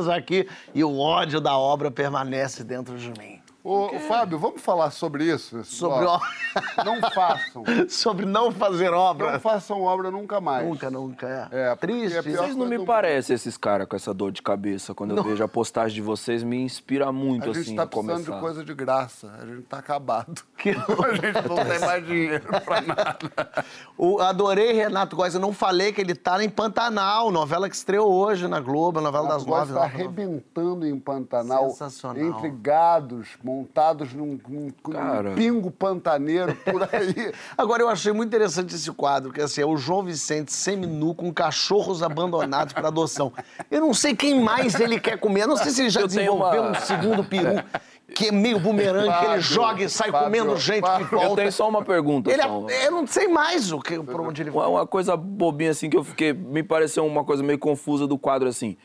aqui e o ódio da obra permanece dentro de mim. Ô, Fábio, vamos falar sobre isso? Sobre, Ó, o- Não façam. sobre não fazer Não obra. façam obra nunca mais. Nunca, nunca. É, É, porque triste. é Vocês não me do parecem esses caras com essa dor de cabeça. Quando eu vejo a postagem de vocês, me inspira muito, A gente assim, tá precisando começar. de coisa de graça. A gente tá acabado. Que A gente não tem mais dinheiro pra nada. O, adorei Renato Góes. Eu não falei que ele tá em Pantanal, novela que estreou hoje na Globo, a novela das Agora nove. está nove, nove. arrebentando em Pantanal. Sensacional. Entre gados montados num, num- num pingo pantaneiro por aí. Agora, eu achei muito interessante esse quadro, que assim, é o João Vicente seminu com cachorros abandonados para adoção. Eu não sei quem mais ele quer comer. Eu não sei se ele já Eu desenvolveu uma- um segundo peru, que é meio bumerangue, que ele Fábio, joga e sai Fábio, comendo gente Fábio. que volta. Eu tenho só uma pergunta. Ele é, eu não sei mais o que, por onde ele Uma, vai. uma coisa bobinha assim que eu fiquei. Me pareceu uma coisa meio confusa do quadro assim.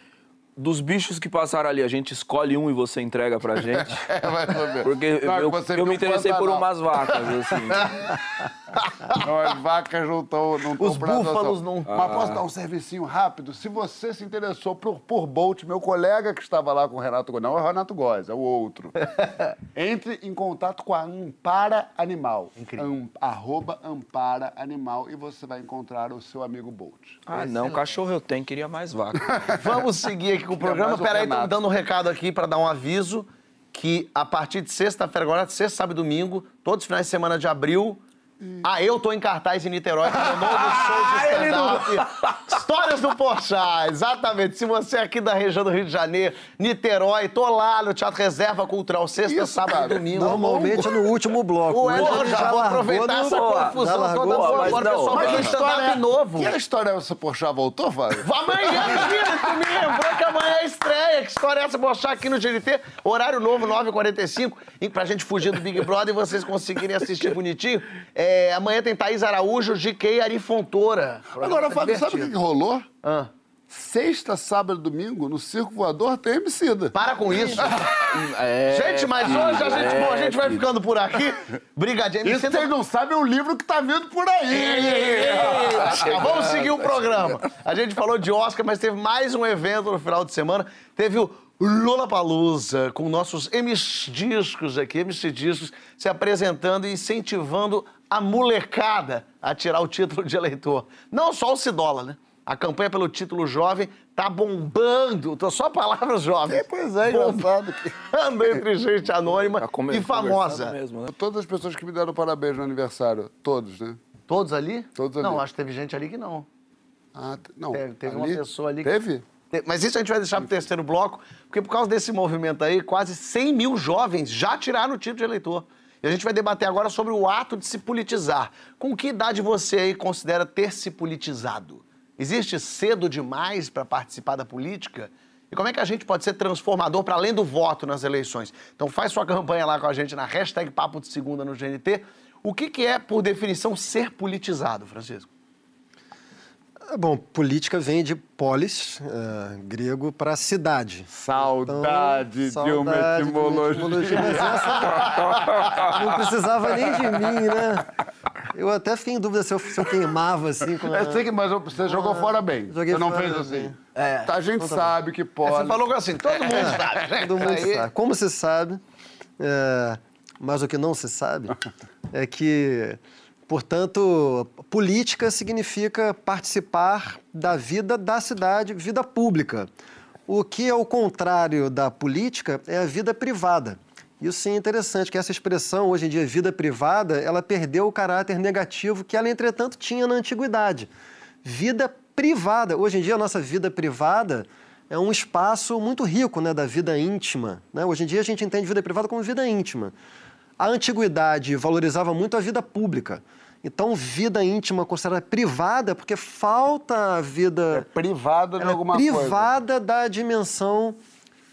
Dos bichos que passaram ali, a gente escolhe um e você entrega pra gente? É, mais ou menos. Porque Não, eu, você eu me interessei por umas vacas, assim. Não, as vacas não estão não Os búfalos não- Mas posso dar um servicinho rápido? Se você se interessou por, por Bolt, meu colega que estava lá com o Renato Góes, não é o Renato Góes, é o outro. Entre em contato com a Ampara Animal. Incrível. arroba Ampara Animal e você vai encontrar o seu amigo Bolt. Ah, não, cachorro eu tenho, queria mais vaca. Vamos seguir aqui com o programa. Peraí, estamos dando um recado aqui para dar um aviso que a partir de sexta-feira, agora, sexta, sábado e domingo, todos os finais de semana de abril. Ah, eu tô em cartaz em Niterói com meu novo show de stand-up. Histórias do Porchat, exatamente. Se você é aqui da região do Rio de Janeiro, Niterói, tô lá no Teatro Reserva Cultural, sexta, Isso, sábado e domingo. Normalmente é no último bloco. O Hoje Elton ele já vou aproveitar no- essa Ó, confusão já largou, toda. Vou agora, não, pessoal, vai stand-up novo. Que história é essa Porchat voltou, Fábio? Amanhã, menina, tu me lembrou que amanhã é estreia. Que história é essa? Vou achar aqui no GNT. Horário novo, 9h45. E pra gente fugir do Big Brother e vocês conseguirem assistir bonitinho. É, amanhã tem Thaís Araújo, GK Ari Fontoura. Agora, Fábio, sabe o que, rolou? Ah, Sexta, sábado e domingo, no Circo Voador, tem Emicida. para com isso. É, gente, mas hoje a gente, bom, a gente vai filho. ficando por aqui. Brigadinho. Isso vocês não sabem o livro que tá vindo por aí. Eita, Vamos seguir o programa. A gente falou de Oscar, mas teve mais um evento no final de semana. Teve o Lollapalooza, com nossos MC Discos aqui, MC Discos, se apresentando e incentivando a molecada a tirar o título de eleitor. Não só o Cidola, né? A campanha pelo título jovem tá bombando. Tô só palavras jovens. pois é, engraçado que- entre gente anônima Tá come- e famosa. Mesmo, né? Todas as pessoas que me deram parabéns no aniversário, todos, né? Todos ali? Todos ali. Não, acho que teve gente ali que não. Ah, não. Teve, teve uma ali- pessoa ali que- Teve? Te- Mas isso a gente vai deixar pro terceiro bloco, porque por causa desse movimento aí, quase 100 mil jovens já tiraram o título de eleitor. E a gente vai debater agora sobre o ato de se politizar. Com que idade você aí considera ter se politizado? Existe cedo demais para participar da política? E como é que a gente pode ser transformador para além do voto nas eleições? Então faz sua campanha lá com a gente na hashtag Papo de Segunda no GNT. O que, que é, por definição, ser politizado, Francisco? Ah, Bom, política vem de polis, eh, grego, para cidade. Saudade Então, de uma etimologia. mas essa não precisava nem de mim, né? Eu até fiquei em dúvida se eu, se eu queimava assim. Com a... Eu sei que, mas você jogou fora bem. Joguei você não fora fez assim. bem. É. A gente sabe que pode. Você falou assim, todo mundo sabe, né? Todo mundo Aí- sabe. Como se sabe, é, mas o que não se sabe é que, portanto, política significa participar da vida da cidade, vida pública. O que é o contrário da política é a vida privada. Isso sim é interessante, que essa expressão, hoje em dia, vida privada, ela perdeu o caráter negativo que ela, entretanto, tinha na antiguidade. Vida privada. Hoje em dia, a nossa vida privada é um espaço muito rico né, da vida íntima. Né? Hoje em dia, a gente entende vida privada como vida íntima. A antiguidade valorizava muito a vida pública. Então, vida íntima considerada privada porque falta a vida Privado de ela é alguma coisa. privada da dimensão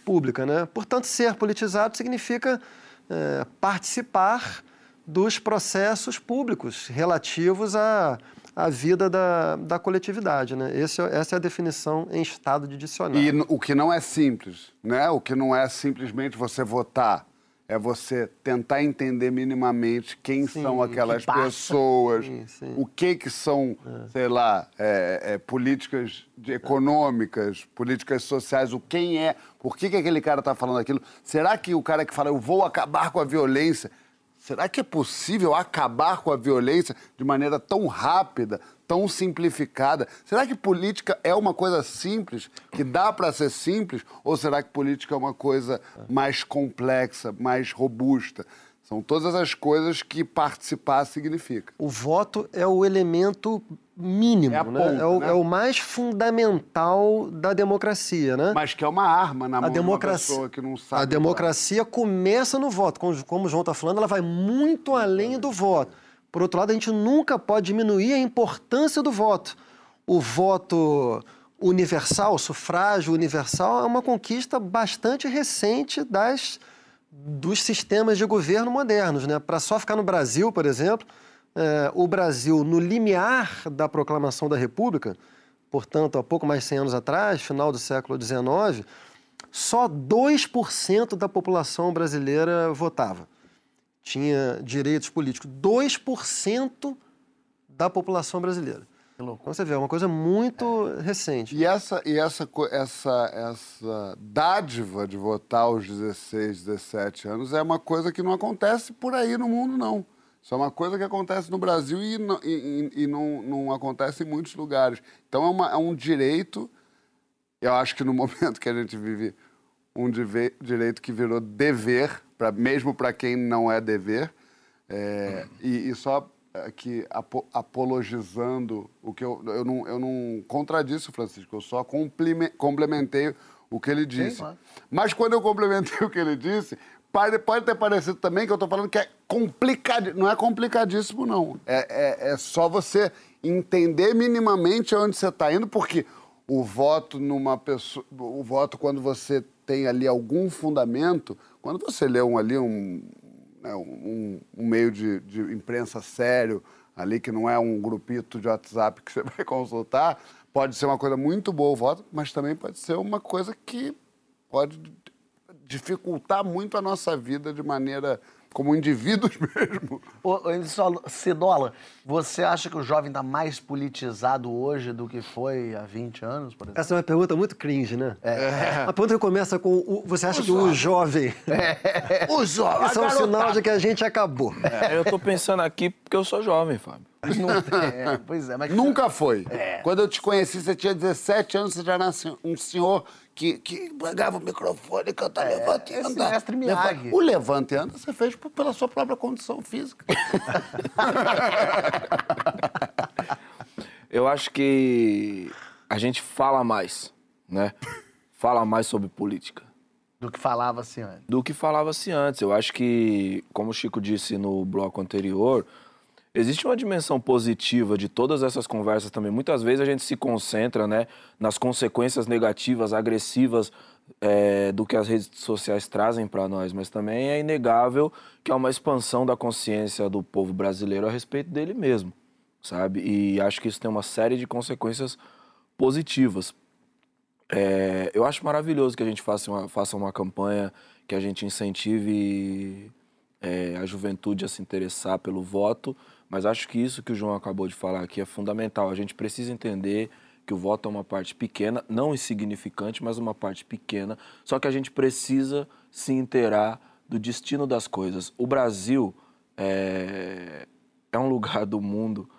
pública, né? Portanto, ser politizado significa eh, participar dos processos públicos relativos à, à vida da, da coletividade, né? Esse é- essa é a definição em estado de dicionário. E o que não é simples, né? O que não é simplesmente você votar, é você tentar entender minimamente quem Sim, são aquelas que pessoas, Sim, sim. o que que são, sei lá, é, é, políticas econômicas, políticas sociais, o quem é, por que, que aquele cara está falando aquilo. Será que o cara que fala, eu vou acabar com a violência, Será que é possível acabar com a violência de maneira tão rápida, tão simplificada? Será que política é uma coisa simples, que dá para ser simples? Ou será que política é uma coisa mais complexa, mais robusta? São todas as coisas que participar significa. O voto é o elemento mínimo, É né? ponta, é, o, né? é o mais fundamental da democracia, né? Mas que é uma arma na a mão democracia, de uma pessoa que não sabe. a democracia começa no voto. Como, como o João está falando, ela vai muito além do voto. Por outro lado, a gente nunca pode diminuir a importância do voto. O voto universal, o sufrágio universal, é uma conquista bastante recente das, dos sistemas de governo modernos. Né? Para só ficar no Brasil, por exemplo, eh, o Brasil, no limiar da proclamação da República, portanto, há pouco mais de 100 anos atrás, final do século XIX, só 2% da população brasileira votava. Tinha direitos políticos. 2% da população brasileira. Então você vê, é uma coisa muito é. recente. E essa, e essa, essa, essa dádiva de votar aos 16, 17 anos é uma coisa que não acontece por aí no mundo, não. Isso é uma coisa que acontece no Brasil e, não, e, e não, não acontece em muitos lugares. Então é, uma, é um direito, eu acho que no momento que a gente vive, um direito que virou dever, pra, mesmo para quem não é dever. É, e, e só aqui apologizando o que eu, eu, não, eu não contradisse o Francisco, eu só complementei o que ele disse. Sim, claro. Mas quando eu complementei o que ele disse, pode, pode ter parecido também que eu estou falando que é complicado. Não é complicadíssimo, não. É, é, é só você entender minimamente onde você está indo, porque o voto numa pessoa. O voto, quando você tem ali algum fundamento, quando você lê um, ali um, né, um, um, meio de, de imprensa sério, ali que não é um grupito de WhatsApp que você vai consultar, pode ser uma coisa muito boa o voto, mas também pode ser uma coisa que pode dificultar muito a nossa vida de maneira como indivíduos mesmo. Ô, Cidola, você acha que o jovem está mais politizado hoje do que foi há 20 anos, por exemplo? Essa é uma pergunta muito cringe, né? É. A pergunta que começa com o, você acha o que jovem. o jovem... É. O jovem! Isso é um sinal de que a gente acabou. É, eu estou pensando aqui porque eu sou jovem, Fábio. Não, é, pois é, mas... Nunca foi. É. Quando eu te conheci, você tinha 17 anos, você já era um senhor que, que pegava o microfone e cantava é, Levante e Anda. Mestre Miyagi. O Levante e Anda você fez pela sua própria condição física. eu acho que a gente fala mais, né? Fala mais sobre política. Do que falava-se antes. Do que falava-se antes. Eu acho que, como o Chico disse no bloco anterior, Existe uma dimensão positiva de todas essas conversas também. Muitas vezes a gente se concentra né, nas consequências negativas, agressivas é, do que as redes sociais trazem para nós, mas também é inegável que há uma expansão da consciência do povo brasileiro a respeito dele mesmo, sabe? E acho que isso tem uma série de consequências positivas. É, eu acho maravilhoso que a gente faça uma, faça uma campanha que a gente incentive é, a juventude a se interessar pelo voto, mas acho que isso que o João acabou de falar aqui é fundamental. A gente precisa entender que o voto é uma parte pequena, não insignificante, mas uma parte pequena. Só que a gente precisa se inteirar do destino das coisas. O Brasil é, é um lugar do mundo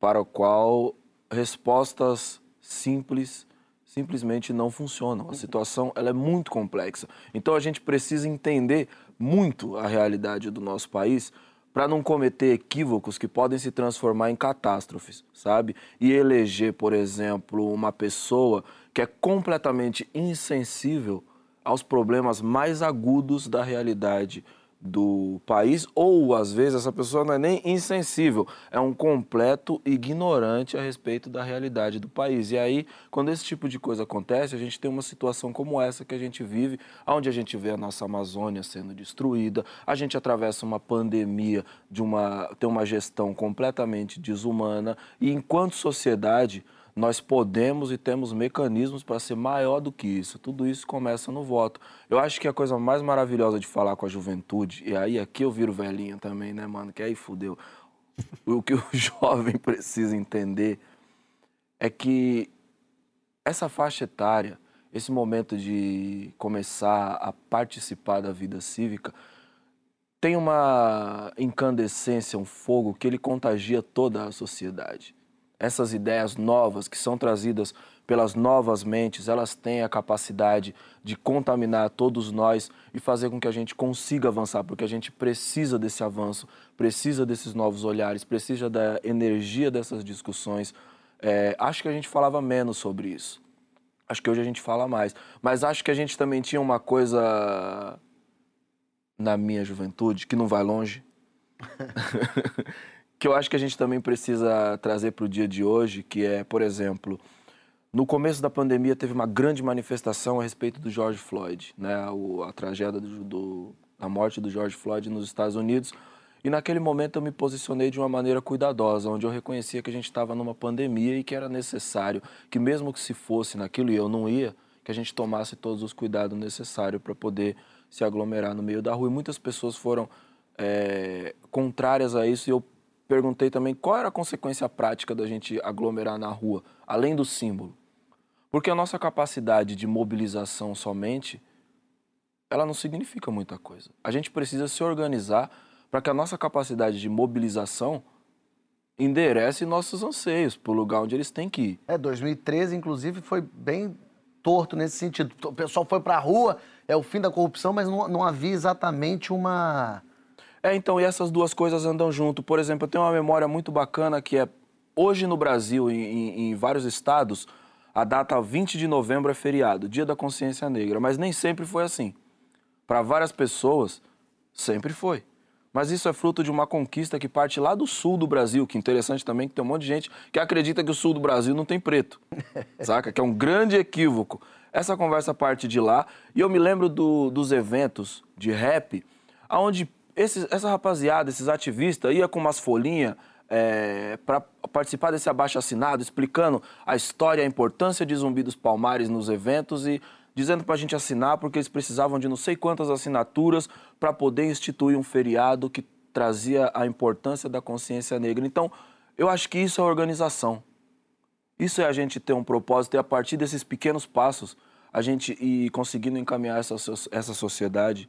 para o qual respostas simples simplesmente não funcionam. A situação ela é muito complexa. Então a gente precisa entender muito a realidade do nosso país para não cometer equívocos que podem se transformar em catástrofes, sabe? E eleger, por exemplo, uma pessoa que é completamente insensível aos problemas mais agudos da realidade do país, ou às vezes essa pessoa não é nem insensível, é um completo ignorante a respeito da realidade do país. E aí, quando esse tipo de coisa acontece, a gente tem uma situação como essa que a gente vive, onde a gente vê a nossa Amazônia sendo destruída, a gente atravessa uma pandemia de uma tem uma gestão completamente desumana e enquanto sociedade nós podemos e temos mecanismos para ser maior do que isso. Tudo isso começa no voto. Eu acho que a coisa mais maravilhosa de falar com a juventude, e aí aqui eu viro velhinho também, né, mano? Que aí fudeu. O que o jovem precisa entender é que essa faixa etária, esse momento de começar a participar da vida cívica, tem uma incandescência, um fogo que ele contagia toda a sociedade essas ideias novas que são trazidas pelas novas mentes, elas têm a capacidade de contaminar todos nós e fazer com que a gente consiga avançar, porque a gente precisa desse avanço, precisa desses novos olhares, precisa da energia dessas discussões. É, acho que a gente falava menos sobre isso. Acho que hoje a gente fala mais. Mas acho que a gente também tinha uma coisa na minha juventude que não vai longe. que eu acho que a gente também precisa trazer para o dia de hoje, que é, por exemplo, no começo da pandemia teve uma grande manifestação a respeito do George Floyd, né? O, a tragédia do, do, a morte do George Floyd nos Estados Unidos. E naquele momento eu me posicionei de uma maneira cuidadosa, onde eu reconhecia que a gente estava numa pandemia e que era necessário que, mesmo que se fosse naquilo e eu não ia, que a gente tomasse todos os cuidados necessários para poder se aglomerar no meio da rua. E muitas pessoas foram é, contrárias a isso e eu perguntei também qual era a consequência prática da gente aglomerar na rua, além do símbolo. Porque a nossa capacidade de mobilização somente, ela não significa muita coisa. A gente precisa se organizar para que a nossa capacidade de mobilização enderece nossos anseios para o lugar onde eles têm que ir. É, 2013, inclusive, foi bem torto nesse sentido. O pessoal foi para a rua, é o fim da corrupção, mas não, não havia exatamente uma... É, então, e essas duas coisas andam junto. Por exemplo, eu tenho uma memória muito bacana que é, hoje no Brasil, em, em, vários estados, a data 20 de novembro é feriado, Dia da Consciência Negra, mas nem sempre foi assim. Para várias pessoas, sempre foi. Mas isso é fruto de uma conquista que parte lá do sul do Brasil, que é interessante também que tem um monte de gente que acredita que o sul do Brasil não tem preto. saca? Que é um grande equívoco. Essa conversa parte de lá. E eu me lembro do, dos eventos de rap, onde essa rapaziada, esses ativistas, ia com umas folhinhas é, para participar desse abaixo assinado, explicando a história, a importância de Zumbi dos Palmares nos eventos e dizendo para a gente assinar porque eles precisavam de não sei quantas assinaturas para poder instituir um feriado que trazia a importância da consciência negra. Então, eu acho que isso é organização. Isso é a gente ter um propósito e a partir desses pequenos passos a gente ir conseguindo encaminhar essa, essa sociedade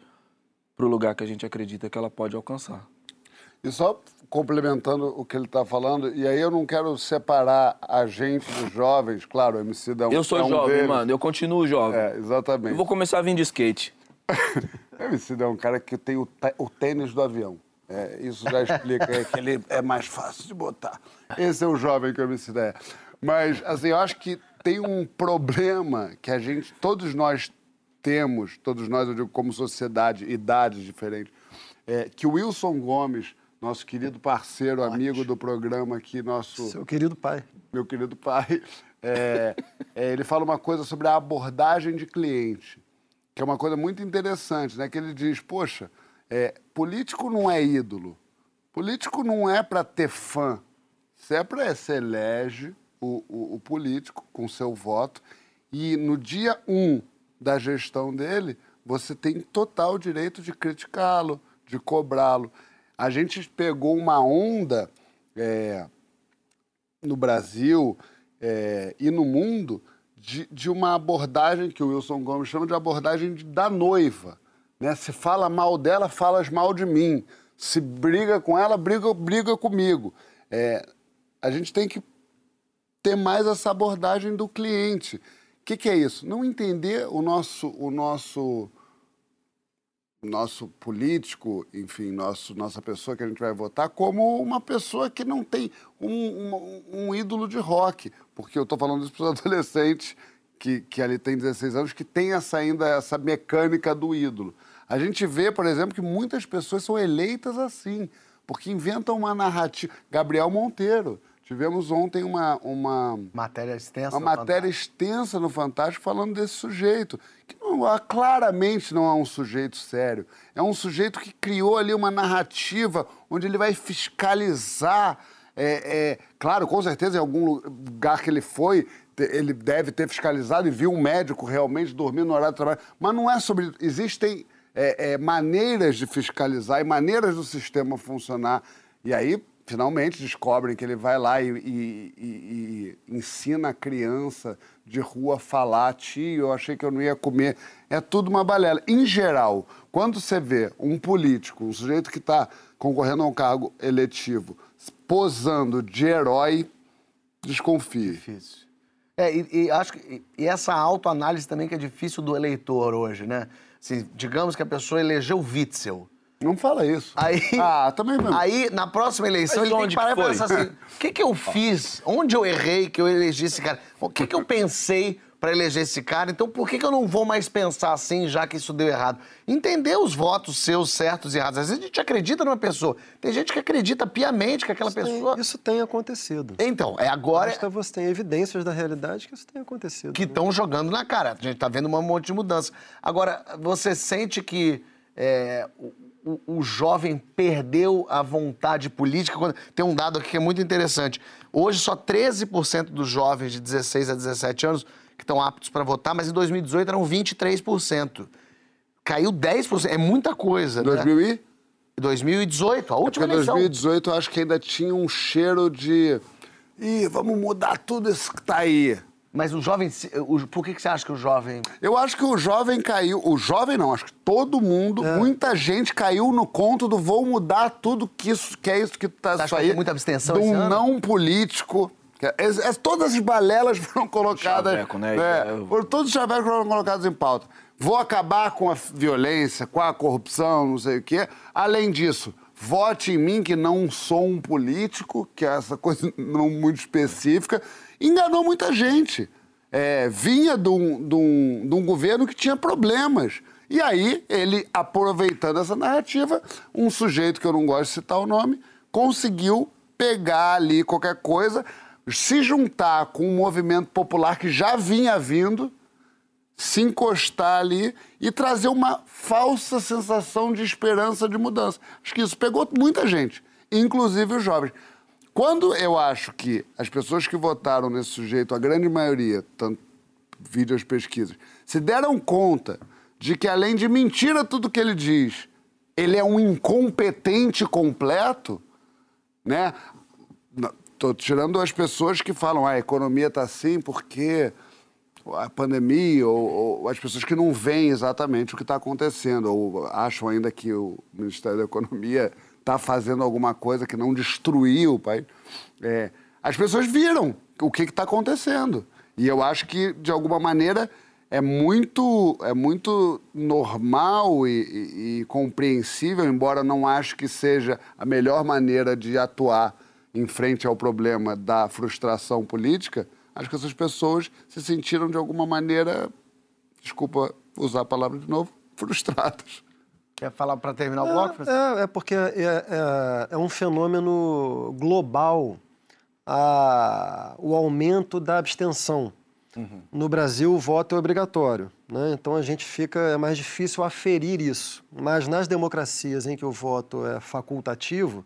para o lugar que a gente acredita que ela pode alcançar. E só complementando o que ele está falando, e aí eu não quero separar a gente dos jovens, claro, o MC dá um Eu sou é um jovem, deles. mano, eu continuo jovem. É, exatamente. Eu vou começar a vir de skate. o MC é um cara que tem o, o tênis do avião. É, isso já explica é, que ele é mais fácil de botar. Esse é o jovem que o MC é. Mas, assim, eu acho que tem um problema que a gente, todos nós temos, todos nós, eu digo como sociedade, idades diferentes, é, que o Wilson Gomes nosso querido parceiro, Ótimo. amigo do programa aqui, nosso. Seu querido pai. Meu querido pai. É, é, ele fala uma coisa sobre a abordagem de cliente, que é uma coisa muito interessante, né? Que ele diz: poxa, é, político não é ídolo, político não é para ter fã, se é para se elege o, o, o político com seu voto e no dia um da gestão dele, você tem total direito de criticá-lo, de cobrá-lo a gente pegou uma onda é, no Brasil é, e no mundo de, de, uma abordagem que o Wilson Gomes chama de abordagem de, da noiva. Né? Se fala mal dela, falas mal de mim. Se briga com ela, briga, briga comigo. É, a gente tem que ter mais essa abordagem do cliente. Que, que, é isso? Não entender o nosso, o nosso nosso político, enfim, nosso, nossa pessoa que a gente vai votar, como uma pessoa que não tem um, um, um ídolo de rock. Porque eu estou falando isso para os adolescentes que, que ali tem 16 anos, que tem essa, ainda essa mecânica do ídolo. A gente vê, por exemplo, que muitas pessoas são eleitas assim, porque inventam uma narrativa. Gabriel Monteiro. Tivemos ontem uma, uma matéria extensa, uma matéria Fantástico. extensa no Fantástico falando desse sujeito que não, claramente não é um sujeito sério. É um sujeito que criou ali uma narrativa onde ele vai fiscalizar. É, é, claro, com certeza, em algum lugar que ele foi, ele deve ter fiscalizado e viu um médico realmente dormindo no horário de trabalho. Mas não é sobre. Existem é, é maneiras de fiscalizar e maneiras do sistema funcionar. E aí finalmente descobrem que ele vai lá e, e, e, ensina a criança de rua a falar, tio, eu achei que eu não ia comer. É tudo uma balela. Em geral, quando você vê um político, um sujeito que está concorrendo a um cargo eletivo, posando de herói, desconfie. Difícil. É, e, acho que e essa autoanálise também que é difícil do eleitor hoje, né? Assim, digamos que a pessoa elegeu Witzel. Não fala isso. Aí, ah, também mesmo. Aí, na próxima eleição, Mas ele tem que parar que e pensar assim: o que, que eu fiz? Onde eu errei que eu elegi esse cara? O que, que eu pensei para eleger esse cara? Então, por que, que eu não vou mais pensar assim, já que isso deu errado? Entender os votos seus certos e errados. Às vezes a gente acredita numa pessoa. Tem gente que acredita piamente que aquela isso pessoa. Tem, isso tem acontecido. Então, é agora. Basta você tem evidências da realidade que isso tem acontecido. Que estão né? jogando na cara. A gente está vendo um monte de mudança. Agora, você sente que. É, o, o jovem perdeu a vontade política? Quando- Tem um dado aqui que é muito interessante. Hoje, só 13% dos jovens de 16 a 17 anos que estão aptos para votar, mas em 2018 eram 23%. Caiu 10%, é muita coisa, né? 2000 e? 2018, a É última porque eleição. 2018 eu acho que ainda tinha um cheiro de. Ih, vamos mudar tudo isso que tá aí. Mas o jovem, o- por que, que você acha que o jovem... Eu acho que o jovem caiu. O jovem não, acho que todo mundo, É. muita gente caiu no conto do vou mudar tudo que isso que é isso que tá Você isso que aí. tem muita abstenção de esse um ano? não político. É- es- es- todas as balelas foram colocadas. Chaveco, né? É, É, foram todos os chavecos foram colocados em pauta. Vou acabar com a violência, com a corrupção, não sei o quê. Além disso, vote em mim, que não sou um político, que é essa coisa não muito específica. Enganou muita gente. É, vinha de um, de, um, de um governo que tinha problemas. E aí, ele, aproveitando essa narrativa, um sujeito que eu não gosto de citar o nome, conseguiu pegar ali qualquer coisa, se juntar com um movimento popular que já vinha vindo, se encostar ali e trazer uma falsa sensação de esperança de mudança. Acho que isso pegou muita gente, inclusive os jovens. Quando eu acho que as pessoas que votaram nesse sujeito, a grande maioria, tanto vídeos pesquisas, se deram conta de que além de mentira tudo que ele diz, ele é um incompetente completo, né? Estou tirando as pessoas que falam "Ah, a economia está assim porque a pandemia, ou, ou as pessoas que não veem exatamente o que está acontecendo, ou acham ainda que o Ministério da Economia está fazendo alguma coisa que não destruiu o país. É, as pessoas viram o que está acontecendo. E eu acho que, de alguma maneira, é muito, é muito normal e, e- e compreensível, embora não acho que seja a melhor maneira de atuar em frente ao problema da frustração política, acho que essas pessoas se sentiram de alguma maneira, desculpa usar a palavra de novo, frustradas. Quer falar para terminar o bloco? Francisco? É, é porque é, é- é um fenômeno global a- o aumento da abstenção. No Brasil, o voto é obrigatório, né? então a gente fica é mais difícil aferir isso. Mas nas democracias em que o voto é facultativo,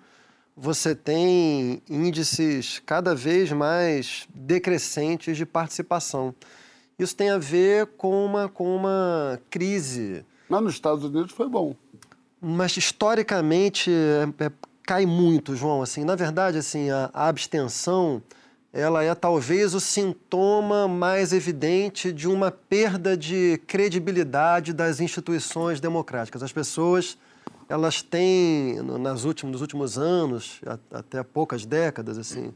você tem índices cada vez mais decrescentes de participação. Isso tem a ver com uma, com uma crise Mas nos Estados Unidos foi bom. mas historicamente é- é- cai muito, João. Assim, na verdade, assim, a, a abstenção ela é talvez o sintoma mais evidente de uma perda de credibilidade das instituições democráticas. As pessoas elas têm nas últimos, nos últimos anos, até poucas décadas, assim,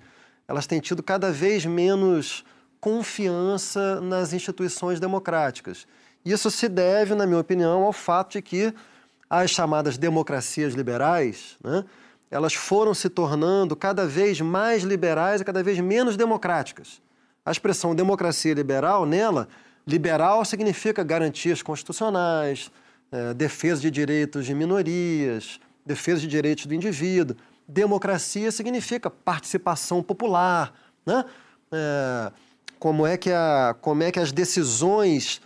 elas têm tido cada vez menos confiança nas instituições democráticas. Isso se deve, na minha opinião, ao fato de que as chamadas democracias liberais, né, elas foram se tornando cada vez mais liberais e cada vez menos democráticas. A expressão democracia liberal, nela, liberal significa garantias constitucionais, eh, defesa de direitos de minorias, defesa de direitos do indivíduo. Democracia significa participação popular, né? Eh, como, é que a, como é que as decisões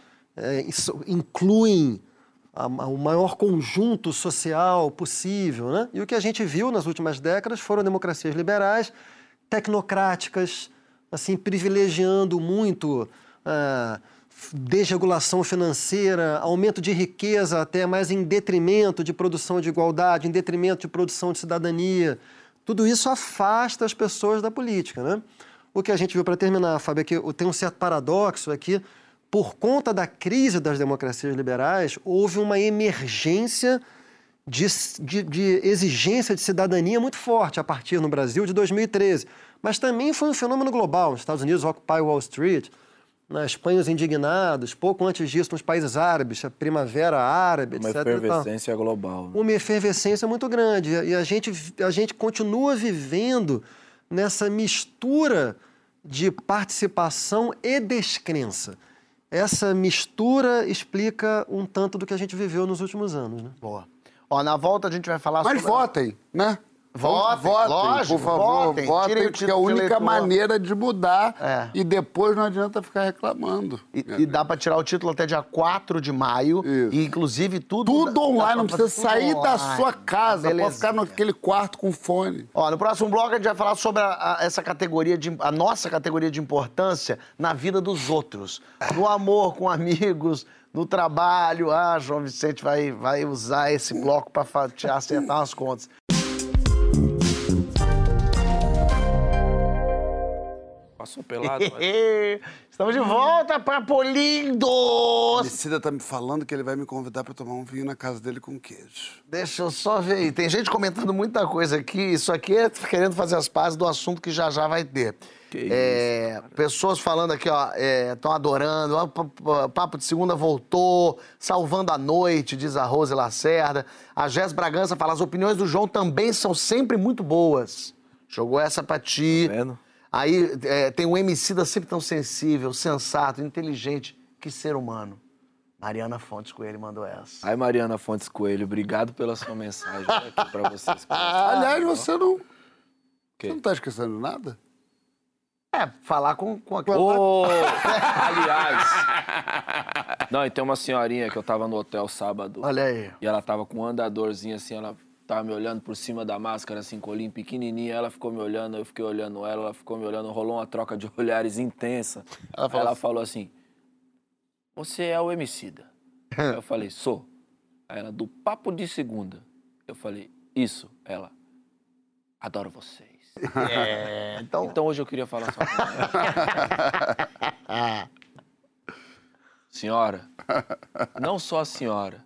isso incluem o maior conjunto social possível. Né? E o que a gente viu nas últimas décadas foram democracias liberais, tecnocráticas, assim, privilegiando muito a desregulação financeira, aumento de riqueza até mais em detrimento de produção de igualdade, em detrimento de produção de cidadania. Tudo isso afasta as pessoas da política. Né? O que a gente viu, para terminar, Fábio, é que tem um certo paradoxo aqui. Por conta da crise das democracias liberais, houve uma emergência de, de- de exigência de cidadania muito forte a partir no Brasil de 2013. Mas também foi um fenômeno global. Nos Estados Unidos, Occupy Wall Street, na Espanha, os indignados, pouco antes disso, nos países árabes, a Primavera Árabe, Uma etc. tal efervescência global. né? uma efervescência muito grande. E a gente, a gente continua vivendo nessa mistura de participação e descrença. Essa mistura explica um tanto do que a gente viveu nos últimos anos. Né? Boa. Ó, na volta a gente vai falar Mas sobre... votem, né? Votem, votem, lógico, por favor, votem. votem, porque é a única eleitor. maneira de mudar. É. E depois não adianta ficar reclamando. E, e dá pra tirar o título até dia 4 de maio. Isso. E inclusive tudo. Tudo dá- online, não precisa sair da online. sua casa, pode ficar naquele quarto com fone. Ó, no próximo bloco a gente vai falar sobre a- a- essa categoria de a nossa categoria de importância na vida dos outros, no amor com amigos, no trabalho. Ah, João Vicente vai, vai usar esse bloco para acertar as contas. Passou pelado. mas- Estamos de volta, Papo Lindo! Emicida tá me falando que ele vai me convidar pra tomar um vinho na casa dele com queijo. Deixa eu só ver aí. Tem gente comentando muita coisa aqui. Isso aqui é querendo fazer as pazes do assunto que já já vai ter. Que É, pessoas falando aqui, ó, estão adorando. ó, p- p- Papo de segunda voltou, salvando a noite, diz a Rose Lacerda. A Jess Bragança fala: as opiniões do João também são sempre muito boas. Jogou essa pra ti. Tá vendo? Aí é, tem um MC da sempre tão sensível, sensato, inteligente. Que ser humano. Mariana Fontes Coelho mandou essa. Aí, Mariana Fontes Coelho, obrigado pela sua mensagem aqui pra vocês. Aliás, você não. Você não tá esquecendo nada? É, falar com, com a... Ô, aliás. Não, e tem uma senhorinha que eu tava no hotel sábado. Olha aí. E ela tava com um andadorzinho assim, ela tava me olhando por cima da máscara, assim, colinho pequenininha. Ela ficou me olhando, eu fiquei olhando ela, ela ficou me olhando. Rolou uma troca de olhares intensa. Ela falou ela assim- falou assim: Você é o Emicida. Aí eu falei: Sou. Aí ela, do papo de segunda. Eu falei: Isso. Ela, adoro vocês. É, então... Então hoje eu queria falar só com ela. Senhora, não só a senhora,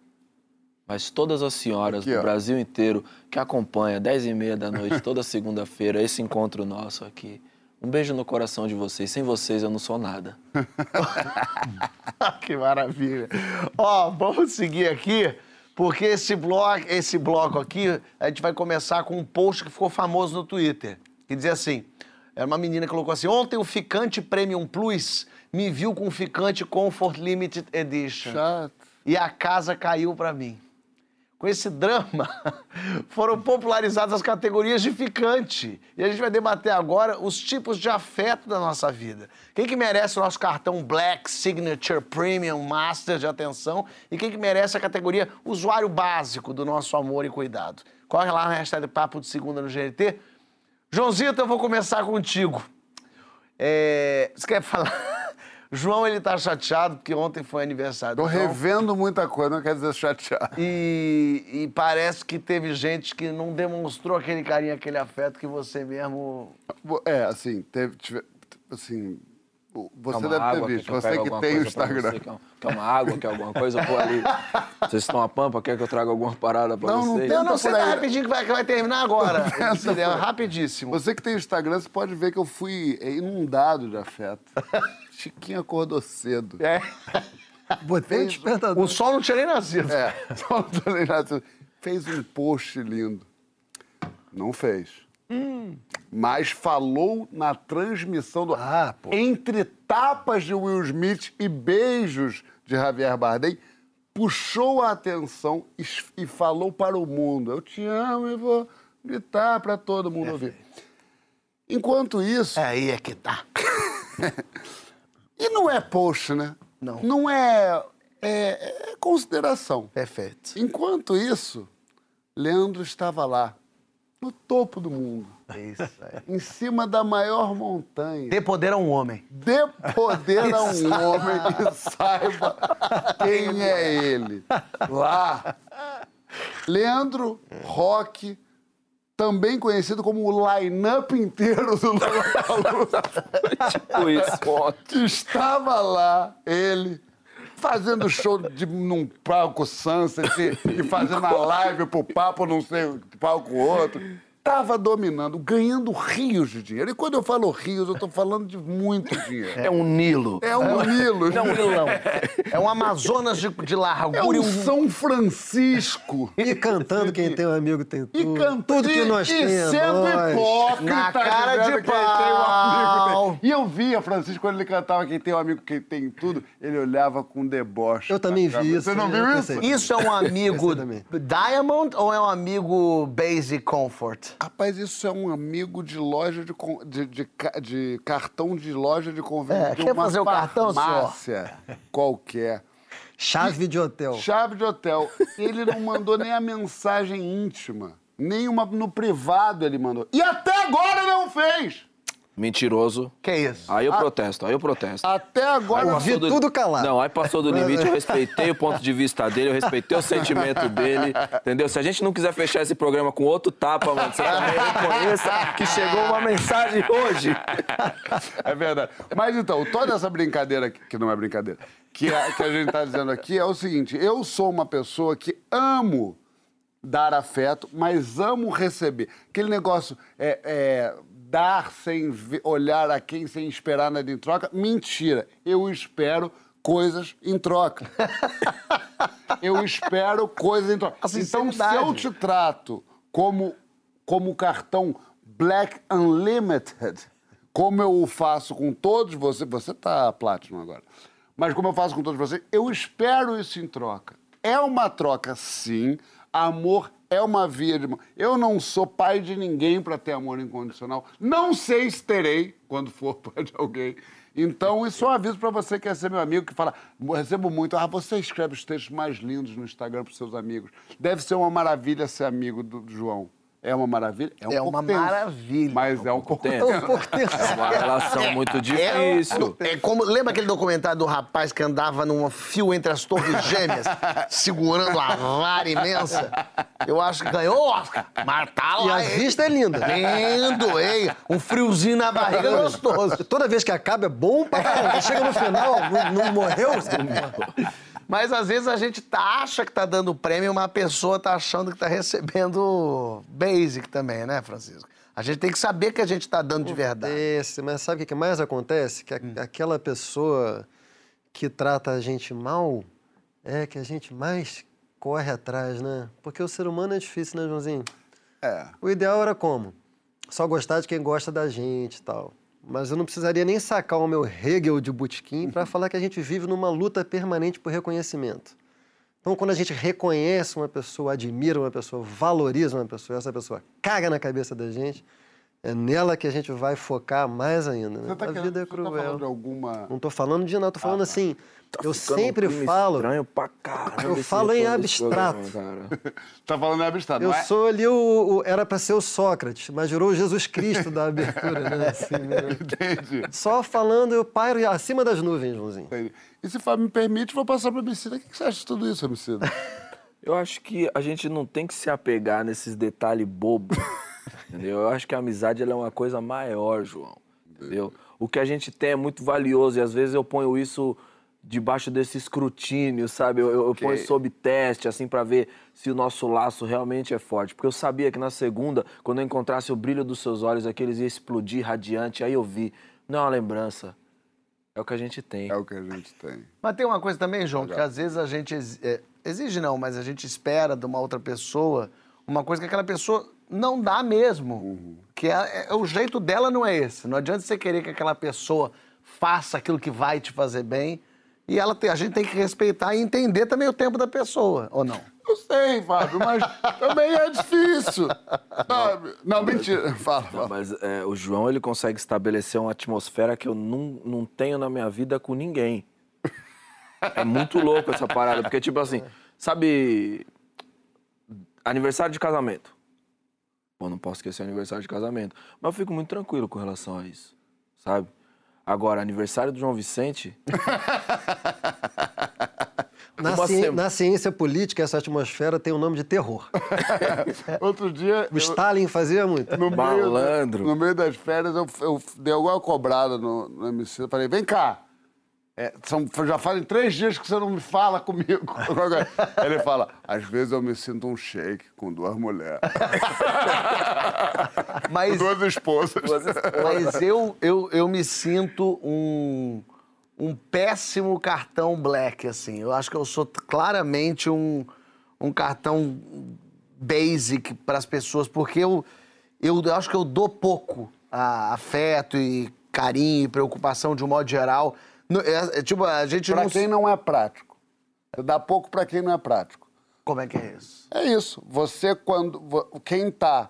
mas todas as senhoras Aqui, do ó. Brasil inteiro que acompanham 10 e meia da noite, toda segunda-feira, esse encontro nosso aqui. Um beijo no coração de vocês. Sem vocês eu não sou nada. que maravilha. Ó, vamos seguir aqui, porque esse bloco, esse bloco aqui, a gente vai começar com um post que ficou famoso no Twitter. Que dizia assim: era uma menina que colocou assim: ontem o ficante Premium Plus me viu com o ficante Comfort Limited Edition. Chato. E a casa caiu pra mim. Com esse drama, foram popularizadas as categorias de ficante. E a gente vai debater agora os tipos de afeto da nossa vida. Quem que merece o nosso cartão Black Signature Premium Master de atenção e quem que merece a categoria usuário básico do nosso amor e cuidado. Corre lá na hashtag Papo de Segunda no GNT. Joãozito, eu vou começar contigo. É, Você quer falar? João, ele tá chateado porque ontem foi aniversário. Tô João. revendo muita coisa, não quer dizer chateado. E, e parece que teve gente que não demonstrou aquele carinho, aquele afeto que você mesmo. É, assim, teve. tive- assim, você uma deve água? ter visto. eu Você que tem o Instagram. você? Quer, uma água? Quer alguma coisa? Eu vou ali. Vocês estão a pampa? Quer que eu traga alguma parada pra Não, não vocês? Não, não, por senta aí. rapidinho que vai, que vai terminar agora. Tenta, É rapidíssimo. Você que tem o Instagram, você pode ver que eu fui inundado de afeto. Chiquinho acordou cedo. É. Botei um despertador. O sol não tinha nem nascido. É, só não tô nem nada. Fez um post lindo. Não fez. Mas falou na transmissão do. Ah, pô. Entre tapas de Will Smith e beijos de Javier Bardem, puxou a atenção e, e falou para o mundo: Eu te amo e vou gritar para todo mundo ouvir. Enquanto isso. É aí é que tá. E não é post, né? Não. Não é. É, é consideração. Perfeito. Enquanto isso, Leandro estava lá, no topo do mundo, Isso em cima da maior montanha. Dê poder a um homem. Dê poder a um homem que saiba quem é ele. Lá. Leandro Roque, também conhecido como o line-up inteiro do Lollapalooza. Tipo isso. Estava lá, ele, fazendo show de, num palco Sunset e fazendo a live pro papo, não sei, palco outro. Tava dominando, ganhando rios de dinheiro. E quando eu falo rios, eu tô falando de muito dinheiro. É um Nilo. É um Nilo. Não, um Nilão. É um Amazonas de, de É largura. e um São Francisco. E cantando quem tem um amigo tem tudo. E cantando. Tudo que e- nós e temos. é sendo nós. hipócrita. Na cara de quem tem um amigo pau. tem. E eu via Francisco quando ele cantava Quem tem um amigo, quem tem tudo, ele olhava com deboche. Eu também vi isso. Você não viu isso? Isso é um amigo. Diamond ou é um amigo Basic Comfort? Rapaz, isso é um amigo de loja de, de, de de cartão de loja de convênio. É, quer fazer o cartão, senhor? qualquer. Chave de hotel. Chave de hotel. Ele não mandou nem a mensagem íntima. Nem uma no privado ele mandou. E até agora não fez! Mentiroso. Que isso? Aí eu protesto, aí eu protesto. Até agora. Eu vi tudo calado. Não, aí passou do limite, eu respeitei o ponto de vista dele, eu respeitei o sentimento dele, entendeu? Se a gente não quiser fechar esse programa com outro tapa, mano, você também reconheça que chegou uma mensagem hoje. É verdade. Mas então, toda essa brincadeira, que não é brincadeira, que a, que a gente está dizendo aqui é o seguinte: eu sou uma pessoa que amo dar afeto, mas amo receber. Aquele negócio é, é, dar sem olhar a quem, sem esperar nada em troca. Mentira. Eu espero coisas em troca. eu espero coisas em troca. Então, se eu te trato como, como cartão Black Unlimited, como eu o faço com todos vocês, você tá Platinum agora, mas como eu faço com todos vocês, eu espero isso em troca. É uma troca, sim. Amor é uma via de. Eu não sou pai de ninguém para ter amor incondicional. Não sei se terei quando for pai de alguém. Então, isso é um aviso para você que quer ser meu amigo, que fala, "Eu recebo muito, ah, você escreve os textos mais lindos no Instagram para seus amigos. Deve ser uma maravilha ser amigo do João. É uma maravilha? um É uma tenso, maravilha. Mas é um pouco Tenso. tenso. Um pouco tenso. É uma relação muito difícil. É, é como, lembra aquele documentário do rapaz que andava num fio entre as torres gêmeas, segurando a vara imensa? Eu acho que ganhou Oscar. Mas tá E lá, a hein? vista é linda. Lindo, hein? Um friozinho na barriga gostoso. Toda vez que acaba é bom pra caramba. Chega no final, não, não morreu? Mas às vezes a gente tá- acha que tá dando prêmio, mas a pessoa tá achando que tá recebendo basic também, né, Francisco? A gente tem que saber que a gente tá dando de verdade. Esse, mas sabe o que mais acontece? Que a- aquela pessoa que trata a gente mal é que a gente mais corre atrás, né? Porque o ser humano é difícil, né, Joãozinho? É. O ideal era como? Só gostar de quem gosta da gente e tal. Mas eu não precisaria nem sacar o meu Hegel de Butkin para falar que a gente vive numa luta permanente por reconhecimento. Então, quando a gente reconhece uma pessoa, admira uma pessoa, valoriza uma pessoa, essa pessoa caga na cabeça da gente, é nela que a gente vai focar mais ainda. Né? Tá a querendo- vida é você tá cruel. falando de alguma... Não tô falando de nada, tô falando assim. eu Tá Ficando um sempre clima falo. Estranho pra caramba Eu falo em abstrato. programa, cara. Tá falando em abstrato, Eu não é? sou ali o, o- Era para ser o Sócrates, mas virou o Jesus Cristo da abertura, né? Assim, né? Entendi. Só falando, eu pairo acima das nuvens, Joãozinho. Entendi. E se Fábio me permite, vou passar para o Emicida. O que você acha de tudo isso, Emicida? Eu acho que a gente não tem que se apegar nesses detalhes bobos, entendeu? Eu acho que a amizade ela é uma coisa maior, João, entendeu? O que a gente tem é muito valioso e às vezes eu ponho isso debaixo desse escrutínio, sabe? Eu, eu- eu ponho sob teste, assim, pra ver se o nosso laço realmente é forte. Porque eu sabia que na segunda, quando eu encontrasse o brilho dos seus olhos, aqueles ia explodir radiante, aí eu vi. Não é uma lembrança, é o que a gente tem. É o que a gente tem. Mas tem uma coisa também, João, que às vezes a gente é, exige não, mas a gente espera de uma outra pessoa uma coisa que aquela pessoa não dá mesmo. Que é, é- o jeito dela não é esse. Não adianta você querer que aquela pessoa faça aquilo que vai te fazer bem. E ela tem- a gente tem que respeitar e entender também o tempo da pessoa, ou não? Eu sei, Fábio, mas também é difícil. Sabe? Não, mentira. Fala, Não, fala. mas é, o João ele consegue estabelecer uma atmosfera que eu não, não tenho na minha vida com ninguém. É muito louco essa parada, porque tipo assim, sabe, aniversário de casamento. Pô, não posso esquecer o aniversário de casamento, mas eu fico muito tranquilo com relação a isso, sabe? Agora, aniversário do João Vicente, Na, Uma ci- sema- na ciência política, essa atmosfera tem o nome de terror. Outro dia. O Stalin fazia muito. No meio, Malandro. no meio das férias, eu, eu dei alguma cobrada no, no MC. Eu falei, vem cá. É, são, já fazem três dias que você não me fala comigo. Ele fala, às vezes eu me sinto um shake com duas mulheres. Mas, duas esposas. mas eu, eu, eu me sinto um, um péssimo cartão black, assim. Eu acho que eu sou claramente um, um cartão basic para as pessoas, porque eu, eu acho que eu dou pouco a afeto e carinho e preocupação de um modo geral. É- é tipo, a gente Pra não... quem não é prático. Dá pouco pra quem não é prático. Como é que é isso? É isso. Você, quando. Quem tá.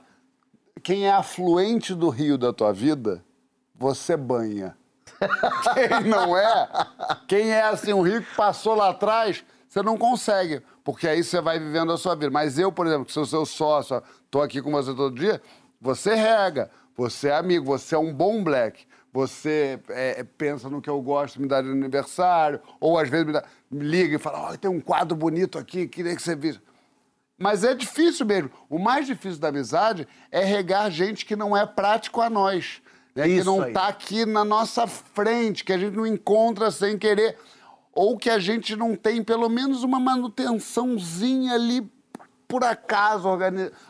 quem é afluente do rio da tua vida, você banha. Quem não é, quem é assim, um rio que passou lá atrás, você não consegue, porque aí você vai vivendo a sua vida. Mas eu, por exemplo que sou seu sócio, tô aqui com você todo dia, você rega, você é amigo, você é um bom black. Você é, pensa no que eu gosto, me dá de aniversário, ou às vezes me, dá- me liga e fala: Ó, tem um quadro bonito aqui, queria que você visse. Mas é difícil mesmo. O mais difícil da amizade é regar gente que não é prático a nós. Né? Que não está aqui na nossa frente, que a gente não encontra sem querer. Ou que a gente não tem pelo menos uma manutençãozinha ali por acaso.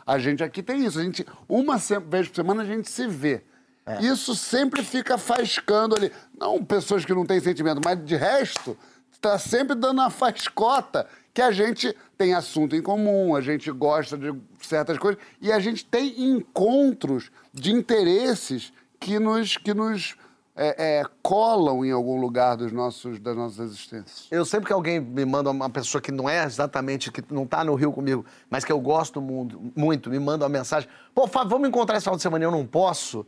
A gente aqui tem isso. A gente, uma vez por semana a gente se vê. É. Isso sempre fica faiscando ali. Não pessoas que não têm sentimento, mas de resto, está sempre dando uma fascota que a gente tem assunto em comum, a gente gosta de certas coisas e a gente tem encontros de interesses que nos, que nos é, é, colam em algum lugar dos nossos, das nossas existências. Eu sempre que alguém me manda uma pessoa que não é exatamente, que não tá no Rio comigo, mas que eu gosto muito, muito me manda uma mensagem, pô, Fábio, vamos encontrar esse final de semana, eu não posso.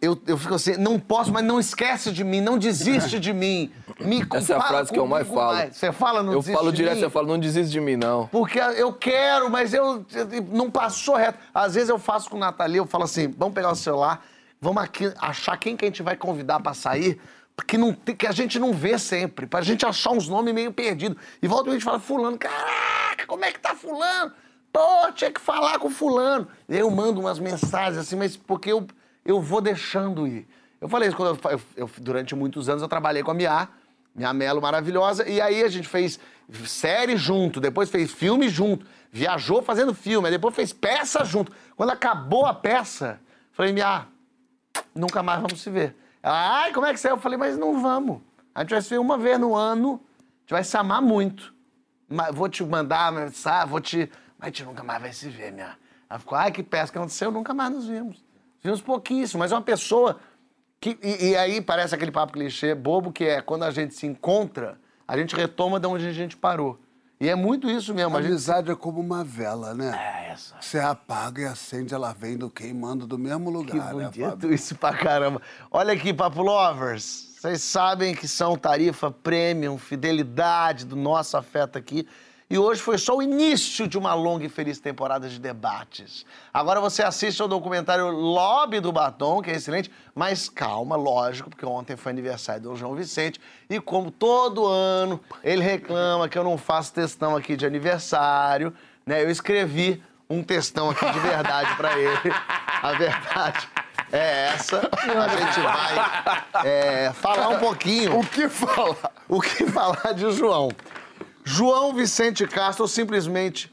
Eu, eu fico assim, não posso, mas não esquece de mim, não desiste de mim. Me Essa é a frase que eu mais falo. Você fala, não Eu desiste falo de direto, mim? você fala, não desiste de mim, não. Porque eu quero, mas eu, eu- não passou reto. Às vezes eu faço com o Nathalie, eu falo assim, vamos pegar o celular, vamos aqui achar quem que a gente vai convidar pra sair, que, não, que a gente não vê sempre, pra gente achar uns nomes meio perdidos. E volta e a gente fala, fulano, caraca, como é que tá fulano? Pô, tinha que falar com fulano. E aí eu mando umas mensagens assim, mas porque eu, eu vou deixando ir. Eu falei isso quando eu, eu- eu- durante muitos anos eu trabalhei com a Mia, minha Melo maravilhosa, e aí a gente fez série junto, depois fez filme junto, viajou fazendo filme, depois fez peça junto. Quando acabou a peça, falei, Mia, nunca mais vamos se ver. Ela, ai, como é que você é? Eu falei, mas não vamos. A gente vai se ver uma vez no ano, a gente vai se amar muito. Vou te mandar mensagem, vou te. Mas a gente nunca mais vai se ver, minha. Ela ficou, ai, que peça que aconteceu, nunca mais nos vimos. Vimos pouquíssimo, mas é uma pessoa que. E, e aí parece aquele papo clichê bobo que é quando a gente se encontra, a gente retoma de onde a gente parou. E é muito isso mesmo. A A gente... amizade é como uma vela, né? É essa. Você apaga e acende, ela vem do queimando do mesmo Que lugar, né, bonito Fábio? isso pra caramba. Olha aqui, Papo Lovers. Vocês sabem que são tarifa premium, fidelidade do nosso afeto aqui. E hoje foi só o início de uma longa e feliz temporada de debates. Agora você assiste ao documentário Lobby do Batom, que é excelente, mas calma, lógico, porque ontem foi aniversário do João Vicente. E como todo ano ele reclama que eu não faço textão aqui de aniversário, né? Eu escrevi um textão aqui de verdade pra ele. A verdade é essa. A gente vai é, falar um pouquinho. O que falar? O que falar de João? João Vicente Castro ou simplesmente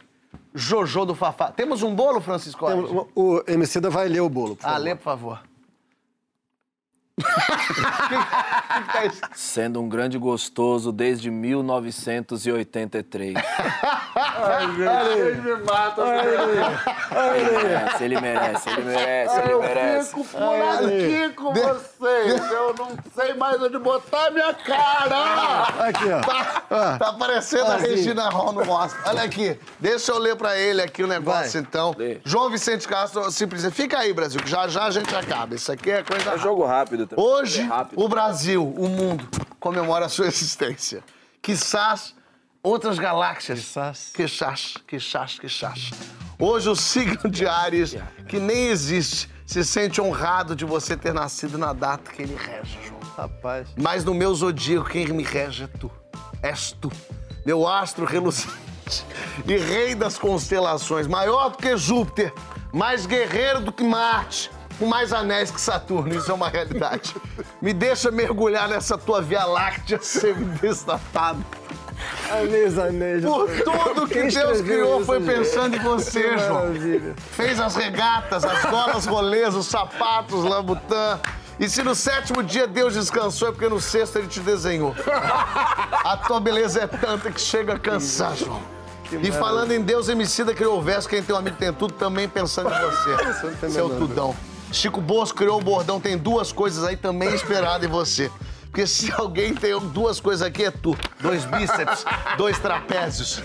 Jojo do Fafá. Temos um bolo, Francisco? O, o Emicida vai ler o bolo, por Ah, favor. lê, por favor. Sendo um grande gostoso desde 1983. Ele me mata. Ele merece, ele merece, ele merece, ele Eu merece. fico por aqui com vocês. Eu não sei mais onde botar minha cara. Aqui, ó. Tá, tá parecendo a assim. Regina Hall no Oscar. Olha aqui, deixa eu ler pra ele aqui o negócio, Vai. então. Lê. João Vicente Castro, simplesmente. Fica aí, Brasil, que já já a gente acaba. Isso aqui é coisa É jogo rápido também. Hoje, É rápido. o Brasil, o mundo, comemora a sua existência. Quizás outras galáxias. Quizás. Quizás, quizás, quizás. Hoje, o signo de Ares, que nem existe, se sente honrado de você ter nascido na data que ele rege, João. Rapaz. Mas no meu zodíaco, quem me rege é tu. És tu. Meu astro reluzente e rei das constelações, maior do que Júpiter, mais guerreiro do que Marte, com mais anéis que Saturno. Isso é uma realidade. Me deixa mergulhar nessa tua Via Láctea semi-destapada. Por tudo que Quem Deus criou foi gente? pensando em você, João. Fez as regatas, as golas rolês, os sapatos, lambutã. E se no sétimo dia Deus descansou, é porque no sexto ele te desenhou. A tua beleza é tanta que chega a cansar, João. E falando em Deus, Emicida criou o verso, quem tem um amigo tem tudo, também pensando em você. Seu tudão. Chico Bosco criou o bordão, tem duas coisas aí também esperadas em você. Porque se alguém tem duas coisas aqui, é tu. Dois bíceps, dois trapézios.